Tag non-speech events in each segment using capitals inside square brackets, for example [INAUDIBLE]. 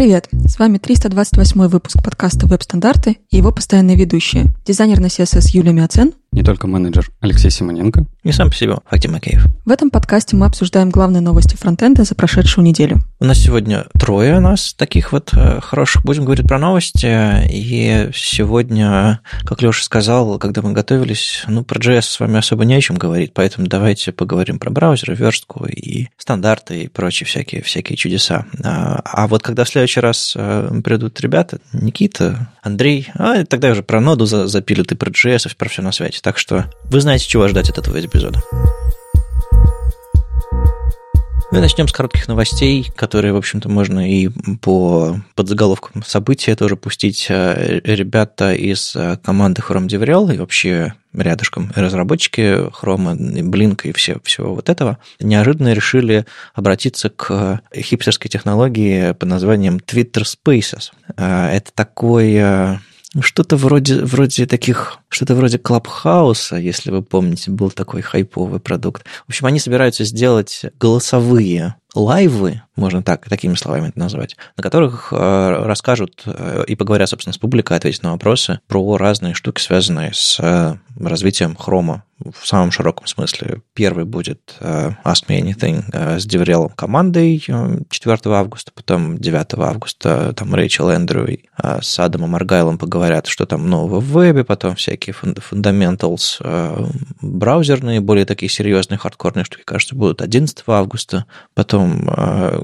привет! С вами 328 выпуск подкаста «Веб-стандарты» и его постоянные ведущие. Дизайнер на CSS Юлия Миоцен. Не только менеджер Алексей Симоненко. И сам по себе Фактим Макеев. В этом подкасте мы обсуждаем главные новости фронтенда за прошедшую неделю. У нас сегодня трое у нас таких вот э, хороших. Будем говорить про новости. И сегодня, как Леша сказал, когда мы готовились, ну, про JS с вами особо не о чем говорить, поэтому давайте поговорим про браузеры, верстку и стандарты и прочие всякие, всякие чудеса. А, а вот когда в следующий раз э, придут ребята, Никита, Андрей, а тогда уже про ноду запилят и про JS, и про все на свете. Так что вы знаете, чего ждать от этого эпизода. Мы начнем с коротких новостей, которые, в общем-то, можно и по подзаголовкам события тоже пустить. Э, ребята из э, команды Chrome DevRel и вообще рядышком разработчики Chrome, Blink и все, всего вот этого неожиданно решили обратиться к хипстерской технологии под названием Twitter Spaces. Э, это такой что-то вроде, вроде таких, что-то вроде Клабхауса, если вы помните, был такой хайповый продукт. В общем, они собираются сделать голосовые лайвы, можно так, такими словами это назвать, на которых э, расскажут э, и поговорят, собственно, с публикой, ответят на вопросы про разные штуки, связанные с э, развитием хрома в самом широком смысле. Первый будет Ask Me Anything с DevRel ом командой 4 августа, потом 9 августа там Рэйчел Эндрю с Адамом Аргайлом поговорят, что там нового в вебе, потом всякие fundamentals браузерные, более такие серьезные, хардкорные штуки, кажется, будут 11 августа, потом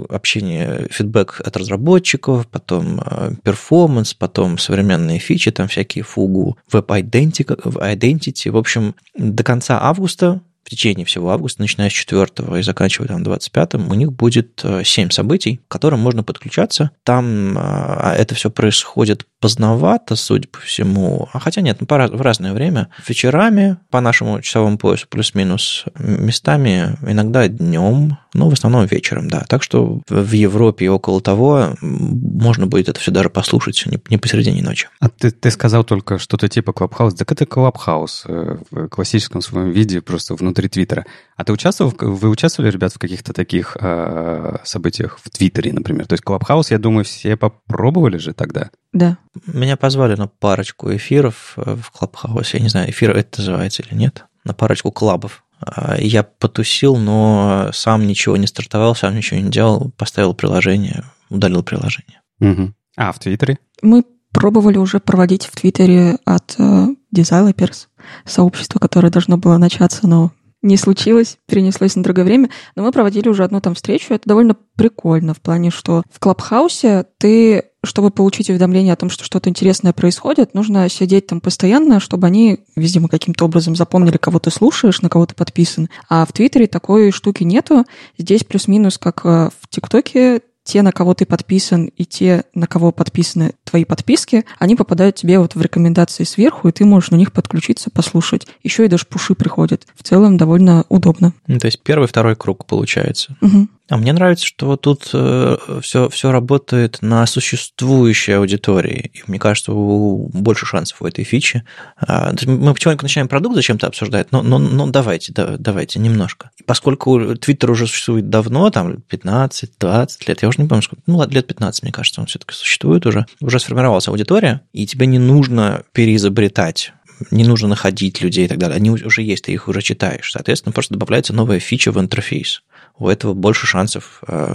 общение, фидбэк от разработчиков, потом перформанс, потом современные фичи, там всякие Fugu, web identity, identity. В общем, до конца августа в течение всего августа, начиная с 4 и заканчивая там 25, у них будет 7 событий, к которым можно подключаться. Там э, это все происходит поздновато, судя по всему, а хотя нет, ну, в разное время, вечерами по нашему часовому поясу плюс-минус местами, иногда днем, но в основном вечером, да. Так что в Европе и около того можно будет это все даже послушать не, не посередине ночи. А ты, ты сказал только что-то типа Clubhouse. Так это Clubhouse э, в классическом своем виде, просто внутри Твиттера. А ты участвовал, вы участвовали, ребят, в каких-то таких э, событиях в Твиттере, например? То есть Клабхаус, я думаю, все попробовали же тогда? Да. Меня позвали на парочку эфиров э, в Клабхаусе. Я не знаю, эфир это называется или нет. На парочку клабов. А, я потусил, но сам ничего не стартовал, сам ничего не делал. Поставил приложение, удалил приложение. Угу. А в Твиттере? Мы пробовали уже проводить в Твиттере от Developers, сообщество, которое должно было начаться, но не случилось, перенеслось на другое время. Но мы проводили уже одну там встречу. Это довольно прикольно в плане, что в Клабхаусе ты чтобы получить уведомление о том, что что-то интересное происходит, нужно сидеть там постоянно, чтобы они, видимо, каким-то образом запомнили, кого ты слушаешь, на кого ты подписан. А в Твиттере такой штуки нету. Здесь плюс-минус, как э, в ТикТоке, те, на кого ты подписан, и те, на кого подписаны твои подписки, они попадают тебе вот в рекомендации сверху, и ты можешь на них подключиться, послушать. Еще и даже пуши приходят. В целом довольно удобно. Ну, то есть первый, второй круг получается. Угу. А мне нравится, что тут э, все, все работает на существующей аудитории. И мне кажется, у, больше шансов у этой фичи. А, мы потихоньку начинаем продукт зачем-то обсуждать, но, но, но давайте, да, давайте немножко. Поскольку Twitter уже существует давно, там 15-20 лет, я уже не помню, сколько, ну, лет 15, мне кажется, он все-таки существует уже, уже сформировалась аудитория, и тебе не нужно переизобретать не нужно находить людей и так далее. Они уже есть, ты их уже читаешь. Соответственно, просто добавляется новая фича в интерфейс у этого больше шансов э,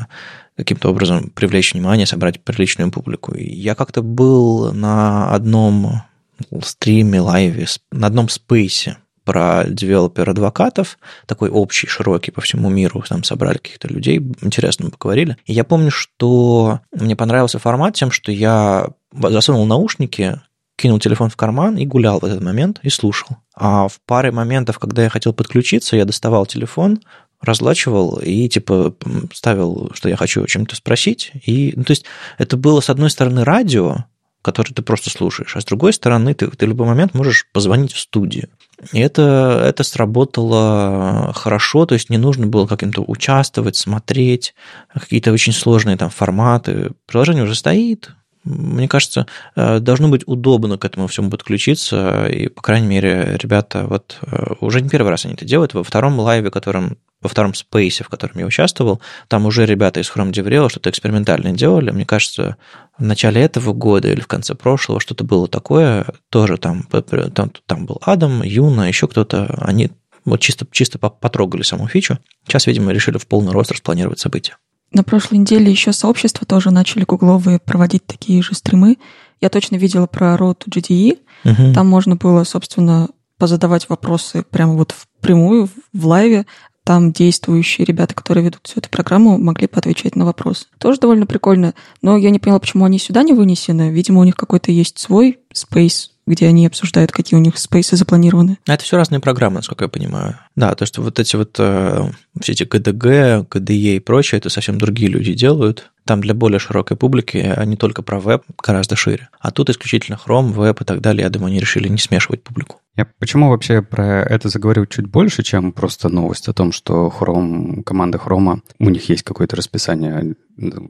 каким-то образом привлечь внимание, собрать приличную публику. Я как-то был на одном стриме, лайве, на одном спейсе про девелопер-адвокатов, такой общий, широкий по всему миру, там собрали каких-то людей, интересно поговорили. И я помню, что мне понравился формат тем, что я засунул наушники, кинул телефон в карман и гулял в этот момент и слушал. А в паре моментов, когда я хотел подключиться, я доставал телефон, разлачивал и типа ставил, что я хочу чем-то спросить. И, ну, то есть это было, с одной стороны, радио, которое ты просто слушаешь, а с другой стороны, ты, ты в любой момент можешь позвонить в студию. И это, это сработало хорошо, то есть не нужно было каким-то участвовать, смотреть, какие-то очень сложные там форматы. Приложение уже стоит, мне кажется, э, должно быть удобно к этому всему подключиться, и, по крайней мере, ребята вот э, уже не первый раз они это делают. Во втором лайве, которым во втором спейсе, в котором я участвовал, там уже ребята из Chrome DevRel что-то экспериментальное делали. Мне кажется, в начале этого года или в конце прошлого что-то было такое. Тоже там, там, там был Адам, Юна, еще кто-то. Они вот чисто, чисто потрогали саму фичу. Сейчас, видимо, решили в полный рост распланировать события. На прошлой неделе еще сообщества тоже начали гугловые проводить такие же стримы. Я точно видела про Road to GDE. Угу. Там можно было, собственно, позадавать вопросы прямо вот впрямую, в лайве. Там действующие ребята, которые ведут всю эту программу, могли поотвечать на вопросы. Тоже довольно прикольно. Но я не поняла, почему они сюда не вынесены. Видимо, у них какой-то есть свой space где они обсуждают, какие у них спейсы запланированы. А это все разные программы, насколько я понимаю. Да, то, что вот эти вот э, все эти ГДГ, ГДЕ и прочее, это совсем другие люди делают. Там для более широкой публики, а не только про веб, гораздо шире. А тут исключительно Chrome, веб и так далее. Я думаю, они решили не смешивать публику. Я почему вообще про это заговорил чуть больше, чем просто новость о том, что Chrome, команда Chrome, у них есть какое-то расписание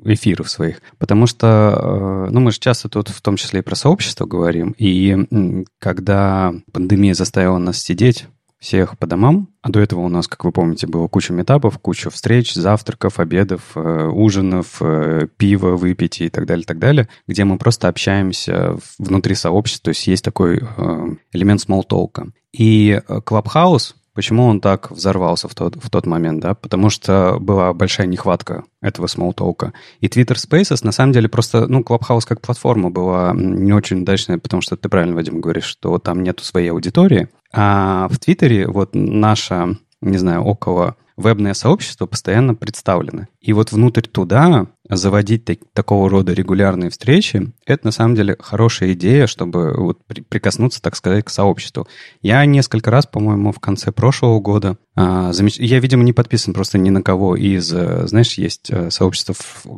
эфиров своих. Потому что, э, ну, мы же часто тут в том числе и про сообщество говорим, и когда пандемия заставила нас сидеть всех по домам. А до этого у нас, как вы помните, было куча метапов, куча встреч, завтраков, обедов, э, ужинов, э, пива выпить и так далее, так далее, где мы просто общаемся внутри сообщества, то есть есть такой э, элемент смолтолка. И Clubhouse Почему он так взорвался в тот, в тот момент, да? Потому что была большая нехватка этого смолтолка. И Twitter Spaces, на самом деле, просто, ну, Clubhouse как платформа была не очень удачная, потому что ты правильно, Вадим, говоришь, что там нету своей аудитории. А в Твиттере вот наша, не знаю, около вебное сообщество постоянно представлены. И вот внутрь туда заводить так, такого рода регулярные встречи, это на самом деле хорошая идея, чтобы вот при, прикоснуться, так сказать, к сообществу. Я несколько раз, по-моему, в конце прошлого года, а, замеч... я, видимо, не подписан просто ни на кого из, э, знаешь, есть э, сообщества,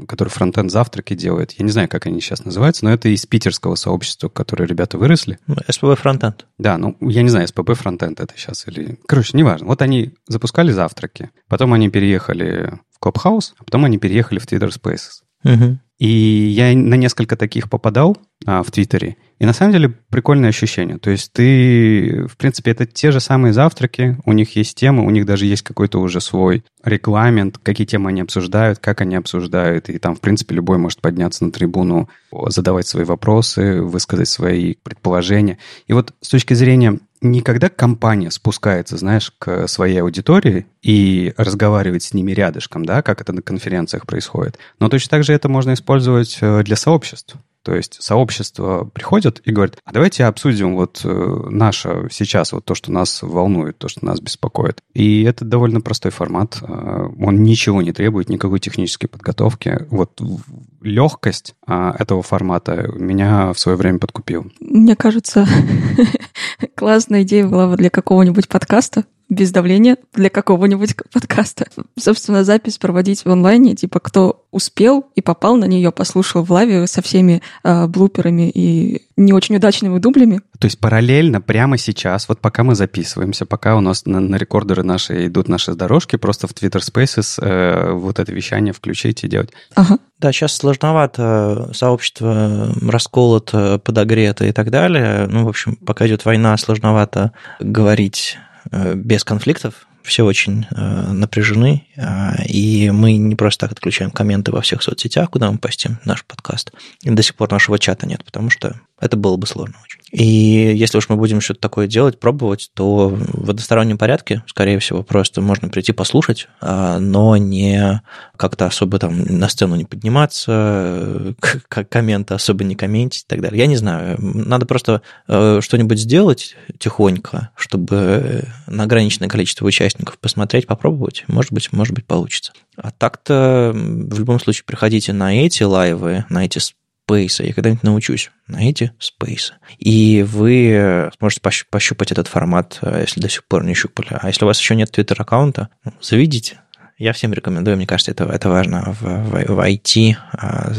которые фронтенд завтраки делают. Я не знаю, как они сейчас называются, но это из питерского сообщества, которое ребята выросли. СПБ фронтенд. Да, ну, я не знаю, СПБ фронтенд это сейчас или... Короче, неважно. Вот они запускали завтраки, потом они переехали Clubhouse, а потом они переехали в Twitter Spaces. Угу. И я на несколько таких попадал а, в Твиттере. И на самом деле прикольное ощущение. То есть ты, в принципе, это те же самые завтраки, у них есть темы, у них даже есть какой-то уже свой регламент, какие темы они обсуждают, как они обсуждают. И там, в принципе, любой может подняться на трибуну, задавать свои вопросы, высказать свои предположения. И вот с точки зрения не когда компания спускается, знаешь, к своей аудитории и разговаривает с ними рядышком, да, как это на конференциях происходит, но точно так же это можно использовать э, для сообществ. То есть сообщество приходит и говорит, а давайте обсудим вот э, наше сейчас, вот то, что нас волнует, то, что нас беспокоит. И это довольно простой формат. Э, он ничего не требует, никакой технической подготовки. Вот легкость а, этого формата меня в свое время подкупил. Мне кажется, [LAUGHS] классная идея была бы для какого-нибудь подкаста без давления для какого-нибудь подкаста. Собственно, запись проводить в онлайне, типа кто успел и попал на нее, послушал в лаве со всеми э, блуперами и не очень удачными дублями. То есть параллельно прямо сейчас, вот пока мы записываемся, пока у нас на, на рекордеры наши идут наши дорожки, просто в Twitter Spaces э, вот это вещание включить и делать. Ага. Да, сейчас сложновато, сообщество расколото, подогрето и так далее. Ну, в общем, пока идет война, сложновато говорить Э, без конфликтов, все очень э, напряжены, э, и мы не просто так отключаем комменты во всех соцсетях, куда мы постим наш подкаст. И до сих пор нашего чата нет, потому что это было бы сложно очень. И если уж мы будем что-то такое делать, пробовать, то в одностороннем порядке, скорее всего, просто можно прийти послушать, а, но не как-то особо там на сцену не подниматься, [LAUGHS] комменты особо не комментить и так далее. Я не знаю, надо просто э, что-нибудь сделать тихонько, чтобы на ограниченное количество участников посмотреть, попробовать. Может быть, может быть, получится. А так-то в любом случае приходите на эти лайвы, на эти спейса. Я когда-нибудь научусь на эти спейсы. И вы сможете пощупать этот формат, э, если до сих пор не щупали. А если у вас еще нет твиттер-аккаунта, ну, заведите. Я всем рекомендую, мне кажется, это, это важно в, в, в IT, а,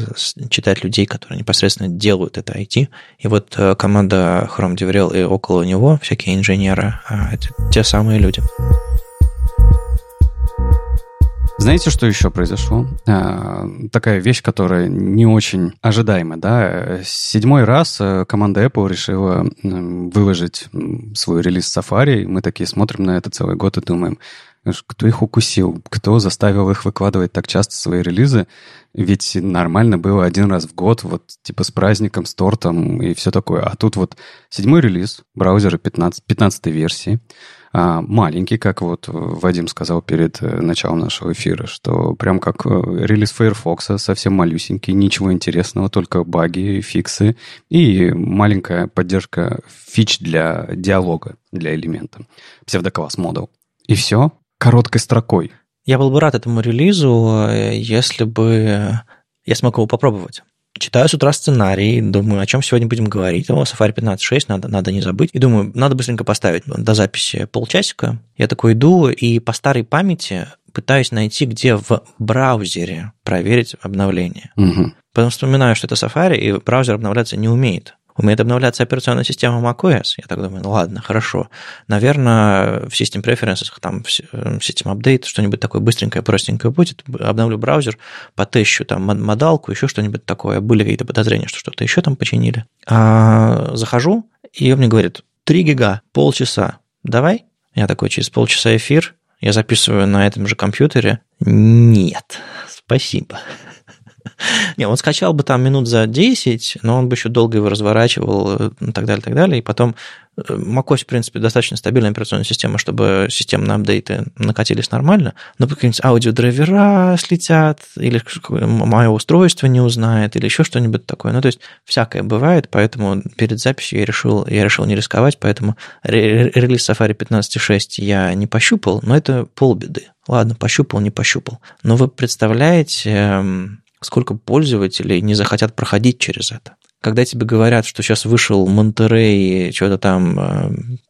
читать людей, которые непосредственно делают это IT. И вот э, команда Chrome DevRel и около него, всякие инженеры, а, это те самые люди. Знаете, что еще произошло? А, такая вещь, которая не очень ожидаема, да? Седьмой раз э, команда Apple решила выложить свой релиз Safari. Мы такие смотрим на это целый год и думаем, кто их укусил, кто заставил их выкладывать так часто свои релизы. Ведь нормально было один раз в год, вот типа с праздником, с тортом и все такое. А тут вот седьмой релиз браузера 15, 15 версии. А, маленький, как вот Вадим сказал перед э, началом нашего эфира, что прям как э, релиз Firefox, совсем малюсенький, ничего интересного, только баги, фиксы и маленькая поддержка фич для диалога, для элемента. Псевдокласс модул. И все короткой строкой. Я был бы рад этому релизу, э, если бы я смог его попробовать. Читаю с утра сценарий, думаю, о чем сегодня будем говорить. О, Safari 15.6, надо, надо не забыть. И думаю, надо быстренько поставить до записи полчасика. Я такой иду и по старой памяти пытаюсь найти, где в браузере проверить обновление. Угу. Потом вспоминаю, что это Safari, и браузер обновляться не умеет умеет обновляться операционная система macOS. Я так думаю, ну ладно, хорошо. Наверное, в System Preferences, там, в System Update что-нибудь такое быстренькое, простенькое будет. Обновлю браузер, потыщу там модалку, еще что-нибудь такое. Были какие-то подозрения, что что-то еще там починили. А, захожу, и он мне говорит, 3 гига, полчаса, давай? Я такой, через полчаса эфир, я записываю на этом же компьютере. Нет, спасибо. [LAUGHS] Не, он скачал бы там минут за 10, но он бы еще долго его разворачивал и э, так далее, так далее. И потом э, macOS, в принципе, достаточно стабильная операционная система, чтобы системные апдейты накатились нормально, но какие-нибудь аудиодрайвера слетят, или мое устройство не узнает, или еще что-нибудь такое. Ну, то есть всякое бывает, поэтому перед записью я решил, я решил не рисковать, поэтому релиз Safari 15.6 я не пощупал, но это полбеды. Ладно, пощупал, не пощупал. Но вы представляете, эм, сколько пользователей не захотят проходить через это. Когда тебе говорят, что сейчас вышел Монтерей, что-то там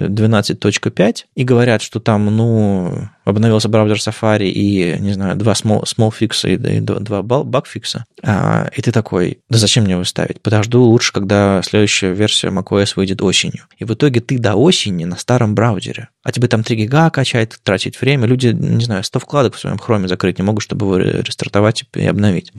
12.5, э, и говорят, что там, ну, обновился браузер Safari и, не знаю, два small, small фикса и, и два баг фикса, а, и ты такой, да зачем мне его ставить? Подожду лучше, когда следующая версия macOS выйдет осенью. И в итоге ты до осени на старом браузере, а тебе там 3 гига качать, тратить время. Люди, не знаю, 100 вкладок в своем хроме закрыть не могут, чтобы его рестартовать и обновить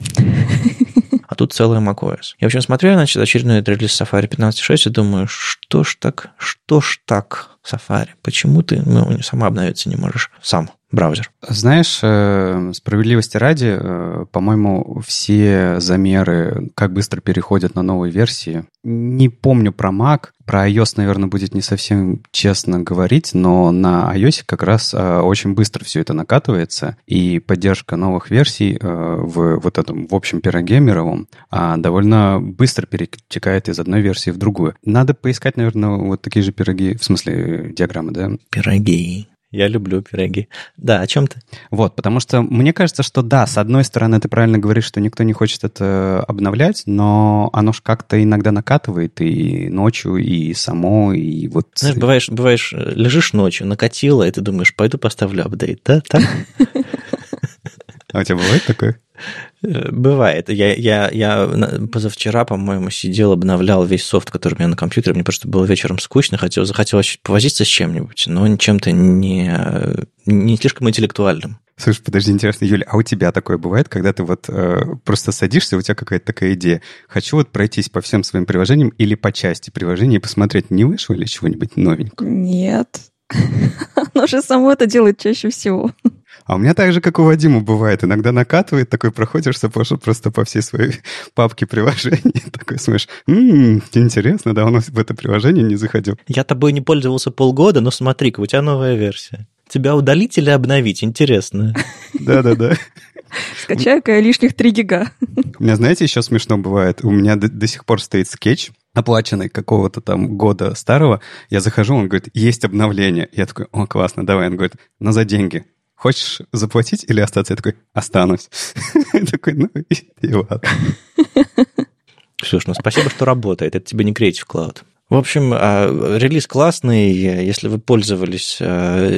тут целая macOS. Я, в общем, смотрю, значит, очередной релиз Safari 15.6 и думаю, что ж так, что ж так, Safari, почему ты ну, сама обновиться не можешь сам? браузер. Знаешь, э, справедливости ради, э, по-моему, все замеры, как быстро переходят на новые версии, не помню про Mac, про iOS, наверное, будет не совсем честно говорить, но на iOS как раз э, очень быстро все это накатывается, и поддержка новых версий в вот этом в общем пироге мировом а, довольно быстро перетекает из одной версии в другую. Надо поискать, наверное, вот такие же пироги, в смысле диаграммы, да? Пироги. Я люблю пироги. Да, о чем ты? Вот, потому что мне кажется, что да, с одной стороны, ты правильно говоришь, что никто не хочет это обновлять, но оно ж как-то иногда накатывает и ночью, и само, и вот... Знаешь, бываешь, бываешь, лежишь ночью, накатило, и ты думаешь, пойду поставлю апдейт, да? Так? А у тебя бывает такое? Бывает. Я, я, я позавчера, по-моему, сидел, обновлял весь софт, который у меня на компьютере. Мне просто было вечером скучно, хотел, захотелось повозиться с чем-нибудь, но чем-то не, не слишком интеллектуальным. Слушай, подожди, интересно, Юля, а у тебя такое бывает, когда ты вот э, просто садишься, у тебя какая-то такая идея, хочу вот пройтись по всем своим приложениям или по части приложений и посмотреть, не вышло ли чего-нибудь новенького? Нет. [LAUGHS] Оно же само это делает чаще всего. А у меня так же, как у Вадима бывает. Иногда накатывает, такой проходишься просто по всей своей [LAUGHS] папке приложений. [LAUGHS] Такой смотришь, м-м, интересно, давно в это приложение не заходил. Я тобой не пользовался полгода, но смотри-ка, у тебя новая версия. Тебя удалить или обновить? Интересно. [LAUGHS] Да-да-да. Скачаю-ка я лишних 3 гига. У меня, знаете, еще смешно бывает. У меня до, до сих пор стоит скетч, оплаченный какого-то там года старого. Я захожу, он говорит, есть обновление. Я такой, о, классно, давай. Он говорит, но за деньги хочешь заплатить или остаться? Я такой, останусь. [LAUGHS] Такой, ну и ладно. Слушай, ну спасибо, что работает. Это тебе не Creative Cloud. В общем, а, релиз классный. Если вы пользовались а,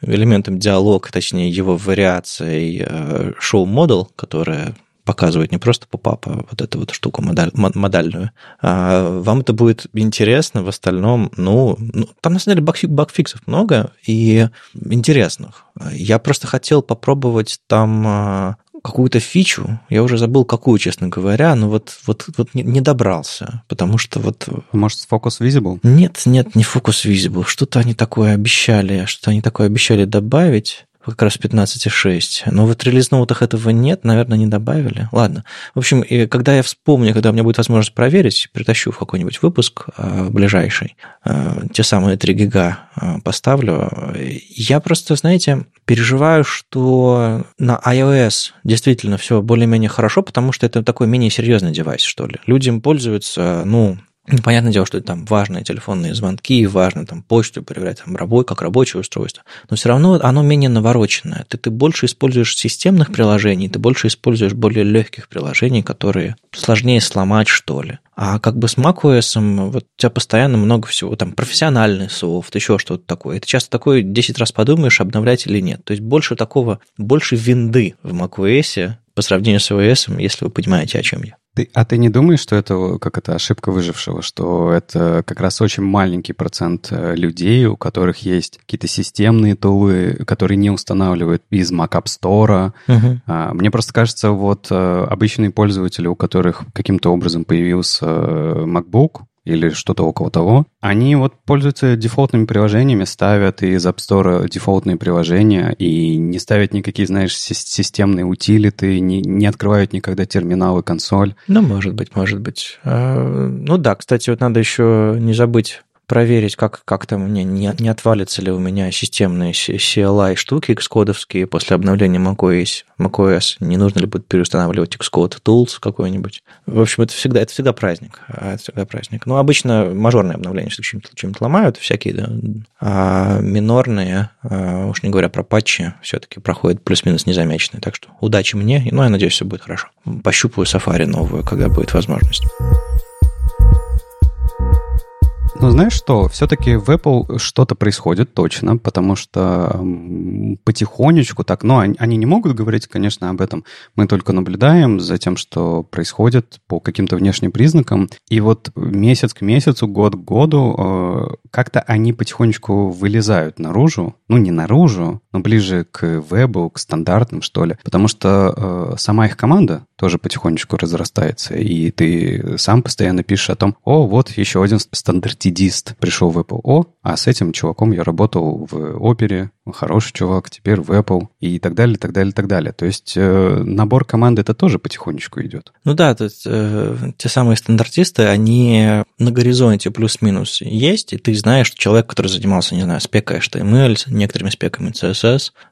элементом диалога, точнее его вариацией а, model, которая показывает не просто поп а вот эту вот штуку модаль, модальную. А вам это будет интересно, в остальном, ну, ну там на самом деле баг, багфиксов много и интересных. Я просто хотел попробовать там а, какую-то фичу, я уже забыл какую, честно говоря, но вот, вот, вот не, не добрался, потому что вот... Может, Focus Visible? Нет, нет, не Focus Visible. Что-то они такое обещали, что они такое обещали добавить как раз 15.6. Но в релиз-ноутах этого нет, наверное, не добавили. Ладно. В общем, и когда я вспомню, когда у меня будет возможность проверить, притащу в какой-нибудь выпуск э, ближайший, э, те самые 3 гига э, поставлю. Я просто, знаете, переживаю, что на iOS действительно все более-менее хорошо, потому что это такой менее серьезный девайс, что ли. Люди им пользуются, ну, понятное дело, что там важные телефонные звонки, важно там почту проверять, там, рабой, как рабочее устройство, но все равно оно менее навороченное. Ты, ты больше используешь системных приложений, ты больше используешь более легких приложений, которые сложнее сломать, что ли. А как бы с macOS вот у тебя постоянно много всего, там профессиональный софт, еще что-то такое. И ты часто такое 10 раз подумаешь, обновлять или нет. То есть больше такого, больше винды в macOS по сравнению с iOS, если вы понимаете, о чем я. Ты, а ты не думаешь, что это как это ошибка выжившего, что это как раз очень маленький процент э, людей, у которых есть какие-то системные тулы, которые не устанавливают из Mac App Store. Uh-huh. Мне просто кажется, вот э, обычные пользователи, у которых каким-то образом появился э, MacBook, или что-то около того, они вот пользуются дефолтными приложениями, ставят из App Store дефолтные приложения и не ставят никакие, знаешь, системные утилиты, не, не открывают никогда терминал и консоль. Ну, может быть, может быть. А, ну да, кстати, вот надо еще не забыть проверить, как, как там мне не, не отвалится ли у меня системные CLI штуки Xcode после обновления macOS, macOS. Не нужно ли будет переустанавливать Xcode Tools какой-нибудь. В общем, это всегда, это всегда праздник. Это всегда праздник. Ну, обычно мажорные обновления все чем-то, чем-то ломают, всякие, да. А минорные, а, уж не говоря про патчи, все-таки проходят плюс-минус незамеченные. Так что удачи мне, ну, я надеюсь, все будет хорошо. Пощупаю Safari новую, когда будет возможность. Ну, знаешь что, все-таки в Apple что-то происходит точно, потому что потихонечку так, но они, они не могут говорить, конечно, об этом. Мы только наблюдаем за тем, что происходит по каким-то внешним признакам. И вот месяц к месяцу, год к году э, как-то они потихонечку вылезают наружу. Ну, не наружу, но ближе к вебу, к стандартным, что ли. Потому что э, сама их команда тоже потихонечку разрастается. И ты сам постоянно пишешь о том, о, вот еще один стандартидист пришел в Apple. О, а с этим чуваком я работал в опере, хороший чувак, теперь в Apple и так далее, так далее, так далее. То есть э, набор команды это тоже потихонечку идет. Ну да, то есть э, те самые стандартисты, они на горизонте плюс-минус есть, и ты знаешь, что человек, который занимался, не знаю, спекой HTML, некоторыми спеками CSS,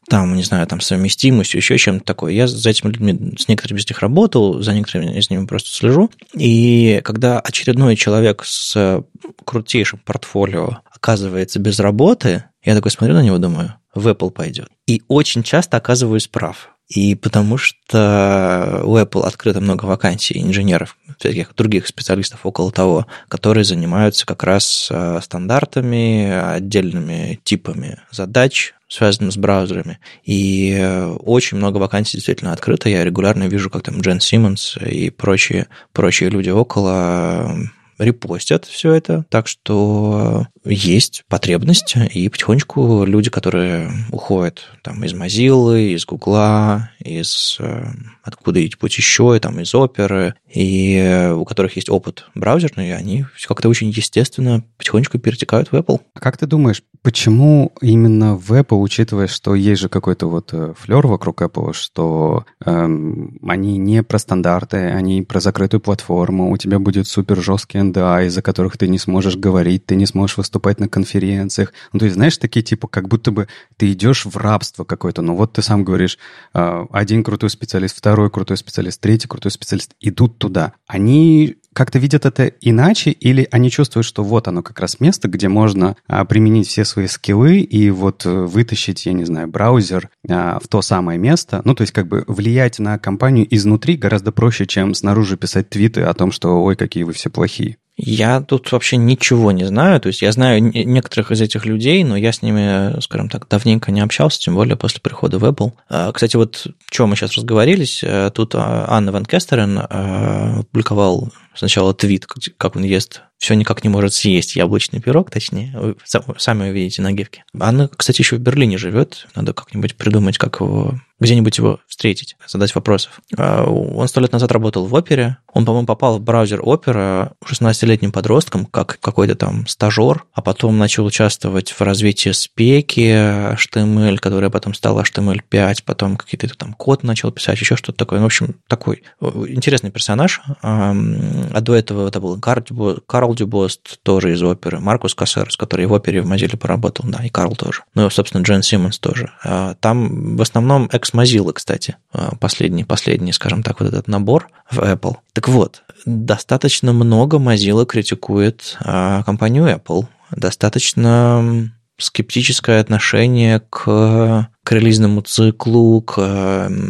там, не знаю, там совместимостью, еще чем-то такое. Я за этими людьми, с некоторыми из них работал, за некоторыми из них просто слежу. И когда очередной человек с крутейшим портфолио оказывается без работы, я такой смотрю на него, думаю, в Apple пойдет. И очень часто оказываюсь прав. И потому что у Apple открыто много вакансий инженеров, всяких других специалистов около того, которые занимаются как раз э, стандартами, отдельными типами задач, связанных с браузерами. И э, очень много вакансий действительно открыто. Я регулярно вижу, как там Джен Симмонс и прочие, прочие люди около репостят все это, так что есть потребность, и потихонечку люди, которые уходят там из Mozilla, из Гугла, из э, откуда-нибудь еще, там, из оперы, и у которых есть опыт браузерный, они как-то очень естественно потихонечку перетекают в Apple. А как ты думаешь, почему именно в Apple, учитывая, что есть же какой-то вот э, флер вокруг Apple, что эм, они не про стандарты, они про закрытую платформу, у тебя будет супер жесткий NDA, из-за которых ты не сможешь говорить, ты не сможешь выступать на конференциях. Ну, то есть, знаешь, такие типа, как будто бы ты идешь в рабство какое-то. Ну, вот ты сам говоришь, э, один крутой специалист, второй крутой специалист, третий крутой специалист идут туда. Они как-то видят это иначе, или они чувствуют, что вот оно как раз место, где можно а, применить все свои скиллы и вот э, вытащить, я не знаю, браузер а, в то самое место. Ну, то есть как бы влиять на компанию изнутри гораздо проще, чем снаружи писать твиты о том, что ой, какие вы все плохие. Я тут вообще ничего не знаю. То есть я знаю некоторых из этих людей, но я с ними, скажем так, давненько не общался, тем более после прихода в Apple. А, кстати, вот чем мы сейчас разговорились, э, тут Анна Ван Кестерен э, опубликовал сначала твит, как он ест все никак не может съесть яблочный пирог, точнее. Вы сами увидите на гифке. Анна, кстати, еще в Берлине живет. Надо как-нибудь придумать, как его где-нибудь его встретить, задать вопросов. А, он сто лет назад работал в опере. Он, по-моему, попал в браузер опера 16-летним подростком, как какой-то там стажер, а потом начал участвовать в развитии спеки HTML, которая потом стала HTML5, потом какие-то там код начал писать, еще что-то такое. Ну, в общем, такой интересный персонаж. А до этого это был Карл Дюбост, тоже из оперы, Маркус Кассерс, который в опере в Mozilla поработал, да, и Карл тоже. Ну, и, собственно, Джен Симмонс тоже. А там в основном экс Mozilla, кстати, а, последний, последний, скажем так, вот этот набор в Apple. Так вот, достаточно много Mozilla критикует а, компанию Apple. Достаточно скептическое отношение к, к релизному циклу, к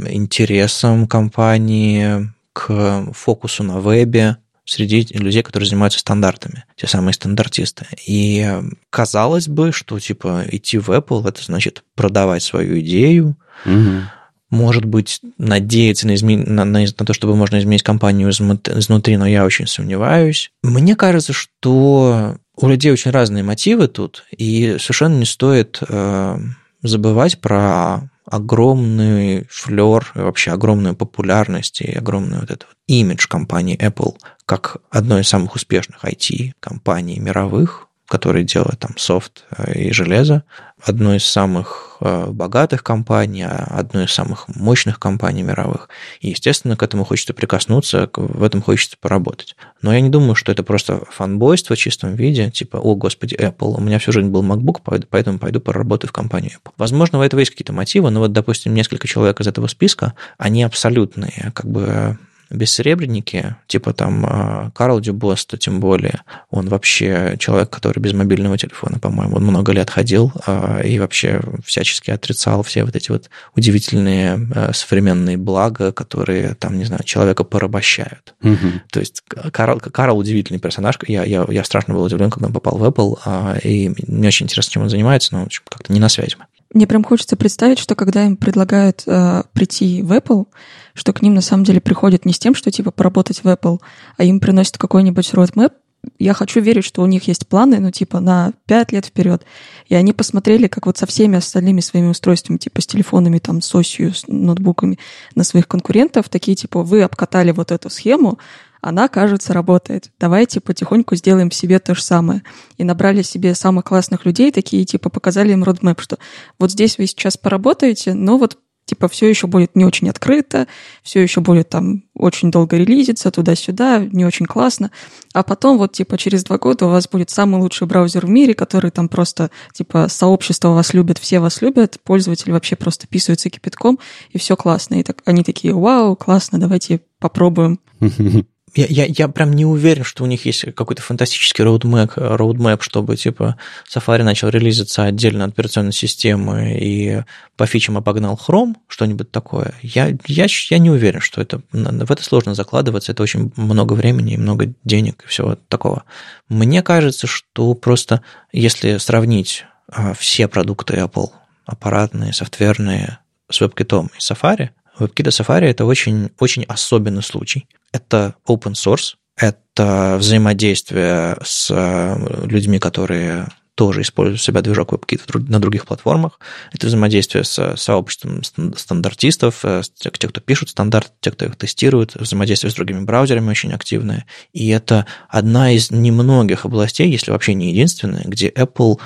интересам компании, к фокусу на вебе среди людей, которые занимаются стандартами, те самые стандартисты. И казалось бы, что типа идти в Apple это значит продавать свою идею, угу. может быть, надеяться на, изме... на, на, на то, чтобы можно изменить компанию изнутри, но я очень сомневаюсь. Мне кажется, что у людей очень разные мотивы тут, и совершенно не стоит э, забывать про огромный флер, вообще огромную популярность и огромный вот этот вот имидж компании Apple как одной из самых успешных IT-компаний мировых, которые делают там софт э, и железо, одной из самых э, богатых компаний, а одной из самых мощных компаний мировых. И, естественно, к этому хочется прикоснуться, в этом хочется поработать. Но я не думаю, что это просто фанбойство в чистом виде, типа, о, господи, Apple, у меня всю жизнь был MacBook, поэтому пойду поработаю в компанию Apple. Возможно, у этого есть какие-то мотивы, но вот, допустим, несколько человек из этого списка, они абсолютные, как бы бессеребренники, типа там а, Карл Дюбоста, тем более, он вообще человек, который без мобильного телефона, по-моему, он много лет ходил а, и вообще всячески отрицал все вот эти вот удивительные а, современные блага, которые там, не знаю, человека порабощают. Угу. То есть Карл, Карл удивительный персонаж, я, я, я страшно был удивлен, когда он попал в Apple, и мне очень интересно, чем он занимается, но как-то не на связи. Мне прям хочется представить, что когда им предлагают э, прийти в Apple, что к ним на самом деле приходят не с тем, что типа поработать в Apple, а им приносят какой-нибудь roadmap. Я хочу верить, что у них есть планы, ну, типа, на 5 лет вперед. И они посмотрели, как вот со всеми остальными своими устройствами, типа, с телефонами, там, с осью, с ноутбуками на своих конкурентов, такие, типа, вы обкатали вот эту схему, она, кажется, работает. Давайте потихоньку сделаем себе то же самое. И набрали себе самых классных людей, такие, типа, показали им родмэп, что вот здесь вы сейчас поработаете, но вот типа все еще будет не очень открыто, все еще будет там очень долго релизиться туда-сюда, не очень классно. А потом вот типа через два года у вас будет самый лучший браузер в мире, который там просто типа сообщество вас любит, все вас любят, пользователи вообще просто писаются кипятком, и все классно. И так они такие, вау, классно, давайте попробуем. [LAUGHS] я, я, я прям не уверен, что у них есть какой-то фантастический roadmap, roadmap, чтобы, типа, Safari начал релизиться отдельно от операционной системы и по фичам обогнал Chrome, что-нибудь такое. Я, я, я не уверен, что это... В это сложно закладываться, это очень много времени и много денег и всего такого. Мне кажется, что просто если сравнить а, все продукты Apple, аппаратные, софтверные, с WebKit и Safari, WebKit Safari это очень, очень особенный случай это open source, это взаимодействие с э, людьми, которые тоже используют себя движок WebKit на других платформах. Это взаимодействие с сообществом стандартистов, э, тех, кто пишут стандарт, тех, кто их тестирует, взаимодействие с другими браузерами очень активное. И это одна из немногих областей, если вообще не единственная, где Apple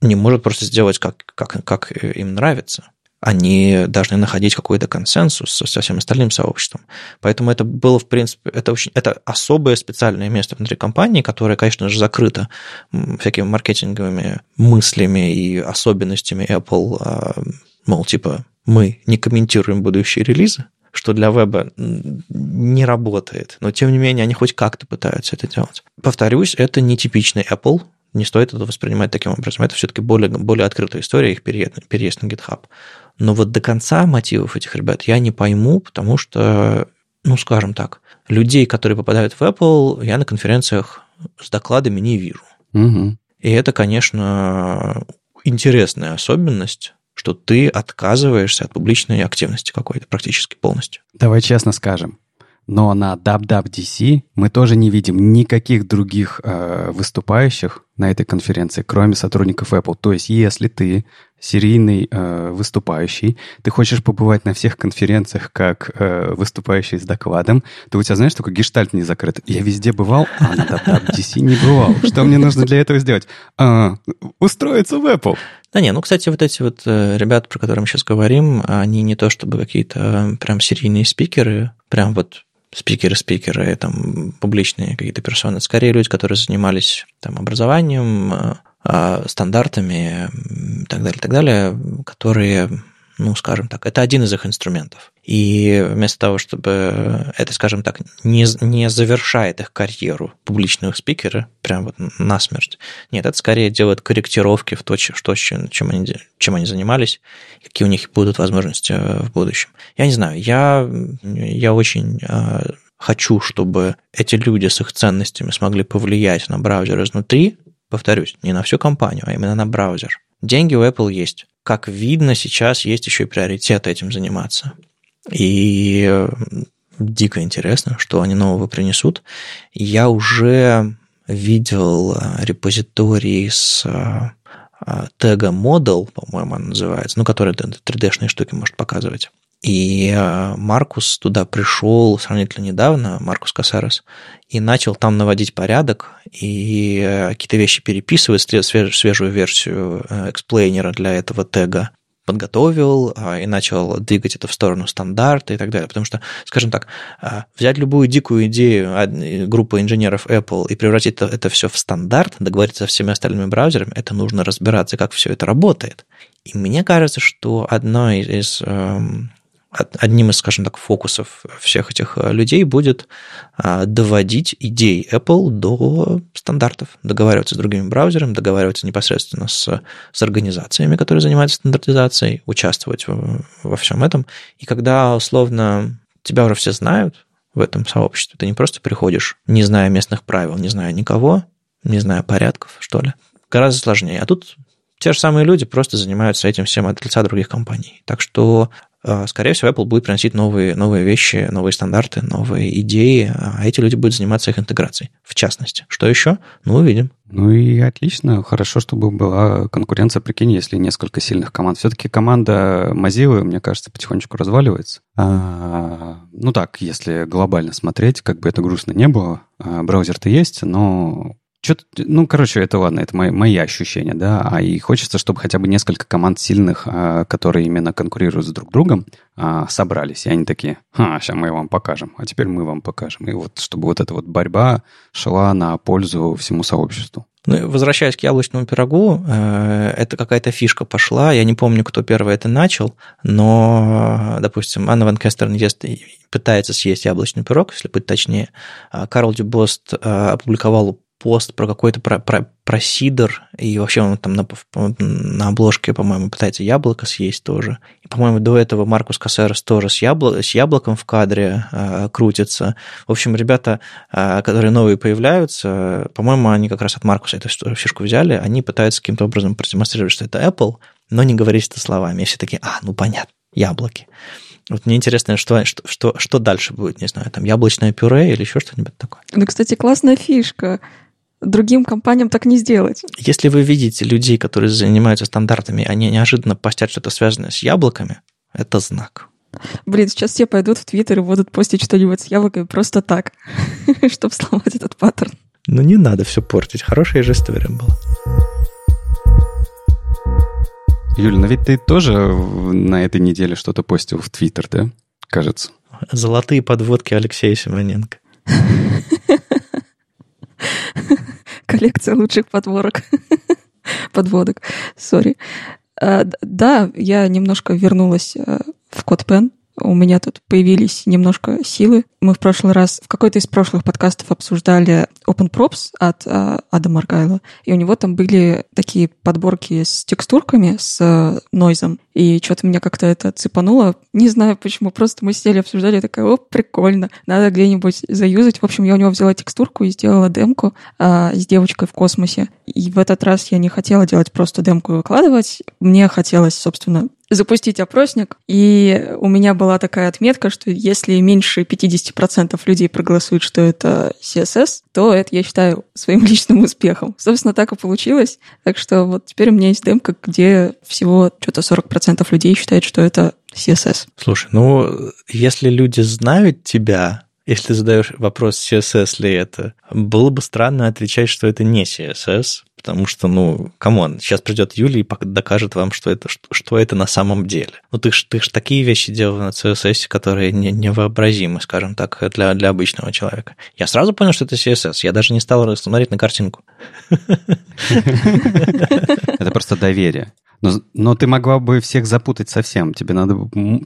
не может просто сделать, как, как, как им нравится они должны находить какой-то консенсус со всем остальным сообществом. Поэтому это было, в принципе, это, очень, это особое специальное место внутри компании, которое, конечно же, закрыто всякими маркетинговыми мыслями и особенностями Apple, а, мол, типа, мы не комментируем будущие релизы, что для веба не работает, но тем не менее они хоть как-то пытаются это делать. Повторюсь, это не типичный Apple, не стоит это воспринимать таким образом. Это все-таки более, более открытая история, их переезд, переезд на GitHub. Но вот до конца мотивов этих ребят я не пойму, потому что, ну, скажем так, людей, которые попадают в Apple, я на конференциях с докладами не вижу. Угу. И это, конечно, интересная особенность, что ты отказываешься от публичной активности какой-то практически полностью. Давай честно скажем, но на WWDC мы тоже не видим никаких других э, выступающих на этой конференции, кроме сотрудников Apple. То есть, если ты серийный э, выступающий, ты хочешь побывать на всех конференциях как э, выступающий с докладом, то у тебя, знаешь, такой гештальт не закрыт. Я везде бывал, а на WWDC не бывал. Что мне нужно для этого сделать? А, устроиться в Apple. Да не, ну, кстати, вот эти вот э, ребята, про которые мы сейчас говорим, они не то чтобы какие-то э, прям серийные спикеры, прям вот спикеры-спикеры, там, публичные какие-то персоны, скорее люди, которые занимались там, образованием, э, стандартами и так далее, так далее, которые ну, скажем так, это один из их инструментов. И вместо того, чтобы это, скажем так, не, не завершает их карьеру публичного спикера, прям вот насмерть, нет, это скорее делает корректировки в то, что, чем, они, чем они занимались, какие у них будут возможности э, в будущем. Я не знаю, я, я очень э, хочу, чтобы эти люди с их ценностями смогли повлиять на браузер изнутри, повторюсь, не на всю компанию, а именно на браузер. Деньги у Apple есть как видно, сейчас есть еще и приоритет этим заниматься. И дико интересно, что они нового принесут. Я уже видел э, репозиторий с э, э, тега Model, по-моему, он называется, ну, который 3D-шные штуки может показывать. И э, Маркус туда пришел сравнительно недавно, Маркус Касарес, и начал там наводить порядок и э, какие-то вещи переписывать, свежую версию э, эксплейнера для этого тега подготовил и начал двигать это в сторону стандарта и так далее. Потому что, скажем так, взять любую дикую идею группы инженеров Apple и превратить это, это все в стандарт, договориться со всеми остальными браузерами, это нужно разбираться, как все это работает. И мне кажется, что одной из эм, одним из, скажем так, фокусов всех этих э, людей будет а, доводить идеи Apple до стандартов, договариваться с другими браузерами, договариваться непосредственно с, с организациями, которые занимаются стандартизацией, участвовать во всем этом. И когда, условно, тебя уже все знают в этом сообществе, ты не просто приходишь, не зная местных правил, не зная никого, не зная порядков, что ли, гораздо сложнее. А тут те же самые люди просто занимаются этим всем от лица других компаний. Так что Э, скорее всего, Apple будет приносить новые, новые вещи, новые стандарты, новые идеи, а эти люди будут заниматься их интеграцией, в частности. Что еще? Ну, увидим. Ну и отлично. Хорошо, чтобы была конкуренция. Прикинь, если несколько сильных команд. Все-таки команда Mozilla, мне кажется, потихонечку разваливается. А, ну так, если глобально смотреть, как бы это грустно не было, а, браузер-то есть, но что-то, ну, короче, это ладно, это мои, мои ощущения, да, а и хочется, чтобы хотя бы несколько команд сильных, а, которые именно конкурируют с друг другом, а, собрались, и они такие, а, сейчас мы вам покажем, а теперь мы вам покажем. И вот, чтобы вот эта вот борьба шла на пользу всему сообществу. Ну, возвращаясь к яблочному пирогу, э, это какая-то фишка пошла. Я не помню, кто первый это начал, но, допустим, Анна Ван Кестерн ест, пытается съесть яблочный пирог, если быть точнее. А Карл Дюбост э, опубликовал пост про какой-то про, про, про сидр, и вообще он там на, на обложке, по-моему, пытается яблоко съесть тоже. И, по-моему, до этого Маркус Кассерос тоже с, ябло, с яблоком в кадре э, крутится. В общем, ребята, э, которые новые появляются, по-моему, они как раз от Маркуса эту фишку взяли, они пытаются каким-то образом продемонстрировать, что это Apple, но не говорить это словами. И все такие, а, ну понятно, яблоки. Вот мне интересно, что, что, что, дальше будет, не знаю, там яблочное пюре или еще что-нибудь такое. Ну, кстати, классная фишка другим компаниям так не сделать. Если вы видите людей, которые занимаются стандартами, они неожиданно постят что-то связанное с яблоками, это знак. Блин, сейчас все пойдут в Твиттер и будут постить что-нибудь с яблоками просто так, [LAUGHS] чтобы сломать этот паттерн. Ну не надо все портить. Хорошая же история была. Юля, но ведь ты тоже на этой неделе что-то постил в Твиттер, да? Кажется. Золотые подводки Алексея Симоненко. [LAUGHS] [LAUGHS] коллекция лучших подворок. [LAUGHS] Подводок, сори. А, да, я немножко вернулась э, в CodePen. У меня тут появились немножко силы. Мы в прошлый раз, в какой-то из прошлых подкастов обсуждали Open Props от а, Адама Аргайла, и у него там были такие подборки с текстурками, с а, нойзом, и что-то меня как-то это цепануло. Не знаю почему, просто мы сидели, обсуждали, такая, о, прикольно, надо где-нибудь заюзать. В общем, я у него взяла текстурку и сделала демку а, с девочкой в космосе. И в этот раз я не хотела делать просто демку и выкладывать. Мне хотелось, собственно, запустить опросник, и у меня была такая отметка, что если меньше 50% людей проголосуют, что это CSS, то это я считаю своим [LAUGHS] личным успехом. Собственно, так и получилось. Так что вот теперь у меня есть демка, где всего что-то 40% людей считают, что это CSS. Слушай, ну, если люди знают тебя, если ты задаешь вопрос, CSS ли это, было бы странно отвечать, что это не CSS, потому что, ну, come on, сейчас придет Юля и докажет вам, что это, что, что это на самом деле. Ну, ты ж, ты ж такие вещи делал на CSS, которые не, невообразимы, скажем так, для, для обычного человека. Я сразу понял, что это CSS, я даже не стал смотреть на картинку. Это просто доверие. Но, но ты могла бы всех запутать совсем. Тебе надо,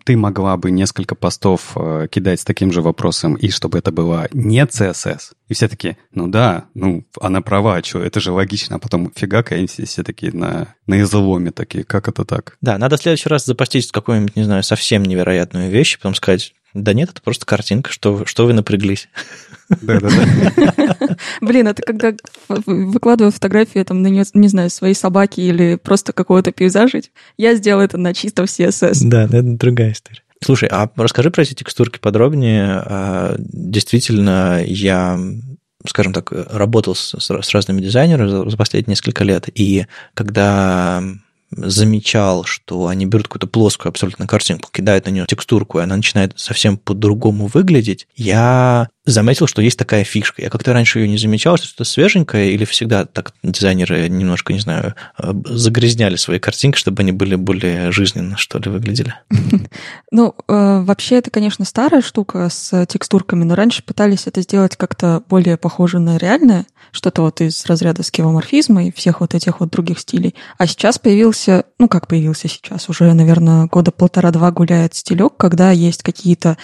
ты могла бы несколько постов э, кидать с таким же вопросом, и чтобы это было не CSS. И все такие, ну да, ну она права, а что, это же логично. А потом фигак, и все, все такие на, на изломе такие, как это так? Да, надо в следующий раз запастись какую-нибудь, не знаю, совсем невероятную вещь, потом сказать, да нет, это просто картинка, что, что вы напряглись. Да-да-да. [LAUGHS] Блин, это когда выкладываю фотографии, там, на нее, не знаю, своей собаки или просто какого-то пейзажа, я сделала это на чистом CSS. Да, это другая история. Слушай, а расскажи про эти текстурки подробнее. А, действительно, я скажем так, работал с, с разными дизайнерами за последние несколько лет, и когда замечал, что они берут какую-то плоскую абсолютно картинку, кидают на нее текстурку, и она начинает совсем по-другому выглядеть, я заметил, что есть такая фишка. Я как-то раньше ее не замечал, что это свеженькое, или всегда так дизайнеры немножко, не знаю, э, загрязняли свои картинки, чтобы они были более жизненно, что ли, выглядели? [LAUGHS] Ну, э, вообще, это, конечно, старая штука с текстурками, но раньше пытались это сделать как-то более похоже на реальное, что-то вот из разряда скевоморфизма и всех вот этих вот других стилей. А сейчас появился, ну, как появился сейчас, уже, наверное, года полтора-два гуляет стилек, когда есть какие-то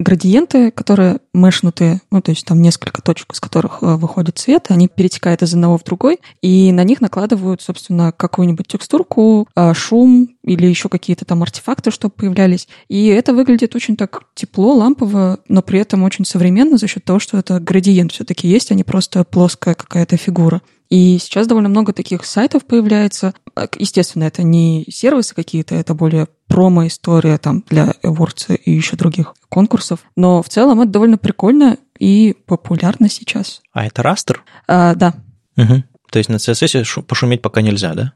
градиенты, которые мешнутые, ну, то есть там несколько точек, из которых э, выходит цвет, они перетекают из одного в другой, и на них накладывают, собственно, какую-нибудь текстурку, э, шум или еще какие-то там артефакты, чтобы появлялись. И это выглядит очень так тепло, лампово, но при этом очень современно за счет того, что это градиент все-таки есть, а не просто плоская какая-то фигура. И сейчас довольно много таких сайтов появляется. Э, естественно, это не сервисы какие-то, это более промо-история там для Awards и еще других конкурсов. Но в целом это довольно прикольно и популярно сейчас. А это растер? А, да. Угу. То есть на CSS пошуметь пока нельзя, да?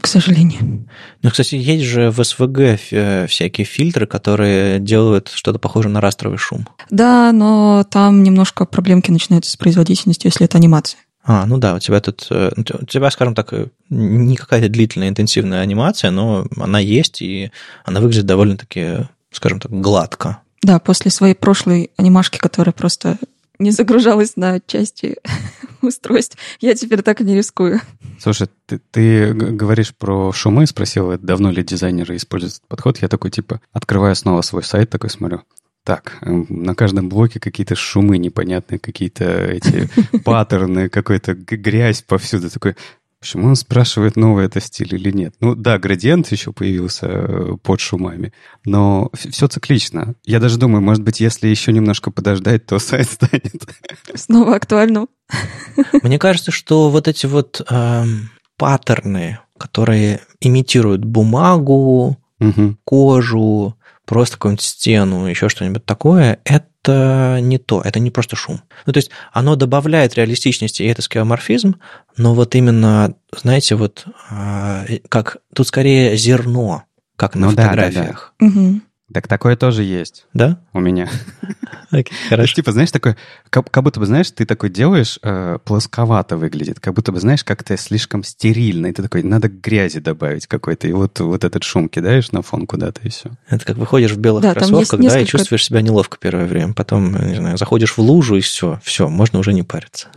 К сожалению. Ну, кстати, есть же в SVG э, всякие фильтры, которые делают что-то похожее на растровый шум. Да, но там немножко проблемки начинаются с производительностью, если это анимация. А, ну да, у тебя тут, э, у тебя, скажем так, не какая-то длительная интенсивная анимация, но она есть, и она выглядит довольно-таки, скажем так, гладко. Да, после своей прошлой анимашки, которая просто не загружалась на части [LAUGHS] устройств, я теперь так и не рискую. Слушай, ты, ты говоришь про шумы, спросил, давно ли дизайнеры используют этот подход. Я такой, типа, открываю снова свой сайт, такой смотрю, так, эм, на каждом блоке какие-то шумы непонятные, какие-то эти [LAUGHS] паттерны, какой-то грязь повсюду. Такой, почему он спрашивает, новый это стиль или нет? Ну да, градиент еще появился э, под шумами, но все циклично. Я даже думаю, может быть, если еще немножко подождать, то [LAUGHS] сайт станет. Снова актуально. Мне кажется, что вот эти вот э, паттерны, которые имитируют бумагу, угу. кожу, просто какую-нибудь стену, еще что-нибудь такое, это не то, это не просто шум. Ну, то есть оно добавляет реалистичности, и это скеоморфизм, но вот именно, знаете, вот а, как тут скорее зерно, как на ну, фотографиях. Да, да, да. Угу. Так такое тоже есть. Да? У меня. [LAUGHS] Okay, хорошо. Типа, знаешь, такой, как, как будто бы, знаешь, ты такой делаешь, э, плосковато выглядит, как будто бы, знаешь, как-то слишком стерильно, и ты такой, надо грязи добавить какой-то, и вот, вот этот шум кидаешь на фон куда-то, и все. Это как выходишь в белых да, кроссовках, да, и чувствуешь себя неловко первое время, потом, не знаю, заходишь в лужу, и все, все, можно уже не париться.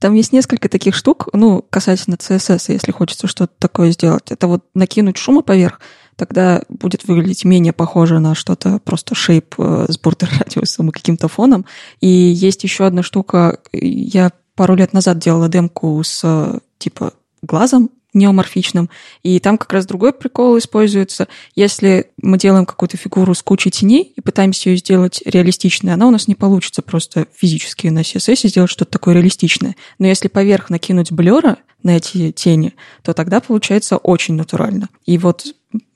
Там есть несколько таких штук, ну, касательно CSS, если хочется что-то такое сделать. Это вот накинуть шума поверх, тогда будет выглядеть менее похоже на что-то просто шейп э, с бордер радиусом и каким-то фоном. И есть еще одна штука. Я пару лет назад делала демку с типа глазом неоморфичным. И там как раз другой прикол используется. Если мы делаем какую-то фигуру с кучей теней и пытаемся ее сделать реалистичной, она у нас не получится просто физически на CSS сделать что-то такое реалистичное. Но если поверх накинуть блера на эти тени, то тогда получается очень натурально. И вот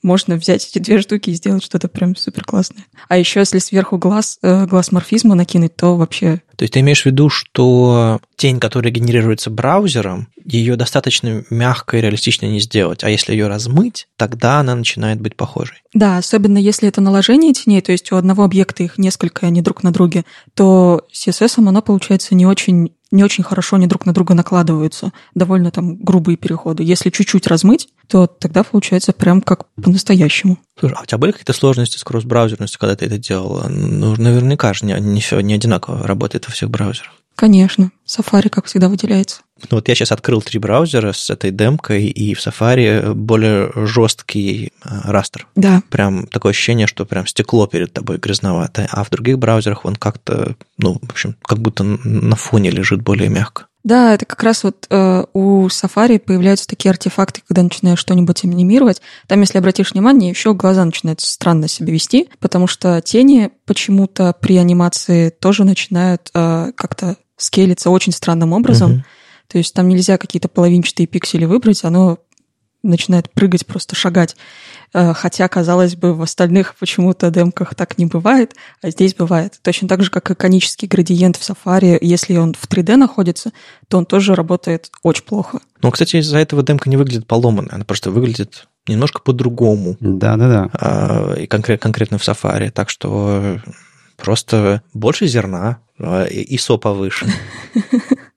можно взять эти две штуки и сделать что-то прям супер классное. А еще если сверху глаз, э, глаз морфизма накинуть, то вообще... То есть ты имеешь в виду, что тень, которая генерируется браузером, ее достаточно мягко и реалистично не сделать, а если ее размыть, тогда она начинает быть похожей. Да, особенно если это наложение теней, то есть у одного объекта их несколько, они друг на друге, то CSS оно получается не очень не очень хорошо они друг на друга накладываются. Довольно там грубые переходы. Если чуть-чуть размыть, то тогда получается прям как по-настоящему. Слушай, а у тебя были какие-то сложности с кросс-браузерностью, когда ты это делала? Ну, наверняка же не, не все не одинаково работает во всех браузерах. Конечно. Safari, как всегда, выделяется. Ну, вот я сейчас открыл три браузера с этой демкой, и в Safari более жесткий э, растр. Да. Прям такое ощущение, что прям стекло перед тобой грязноватое. А в других браузерах он как-то, ну, в общем, как будто на фоне лежит более мягко. Да, это как раз вот э, у Safari появляются такие артефакты, когда начинаешь что-нибудь анимировать. Там, если обратишь внимание, еще глаза начинают странно себя вести, потому что тени почему-то при анимации тоже начинают э, как-то скейлится очень странным образом. Угу. То есть там нельзя какие-то половинчатые пиксели выбрать, оно начинает прыгать, просто шагать. Э, хотя, казалось бы, в остальных почему-то демках так не бывает, а здесь бывает. Точно так же, как и конический градиент в Safari, если он в 3D находится, то он тоже работает очень плохо. Ну, кстати, из-за этого демка не выглядит поломанной, она просто выглядит немножко по-другому. Да-да-да. А, и конкрет, конкретно в Safari. Так что просто больше зерна, а, и ИСО повыше. [LAUGHS]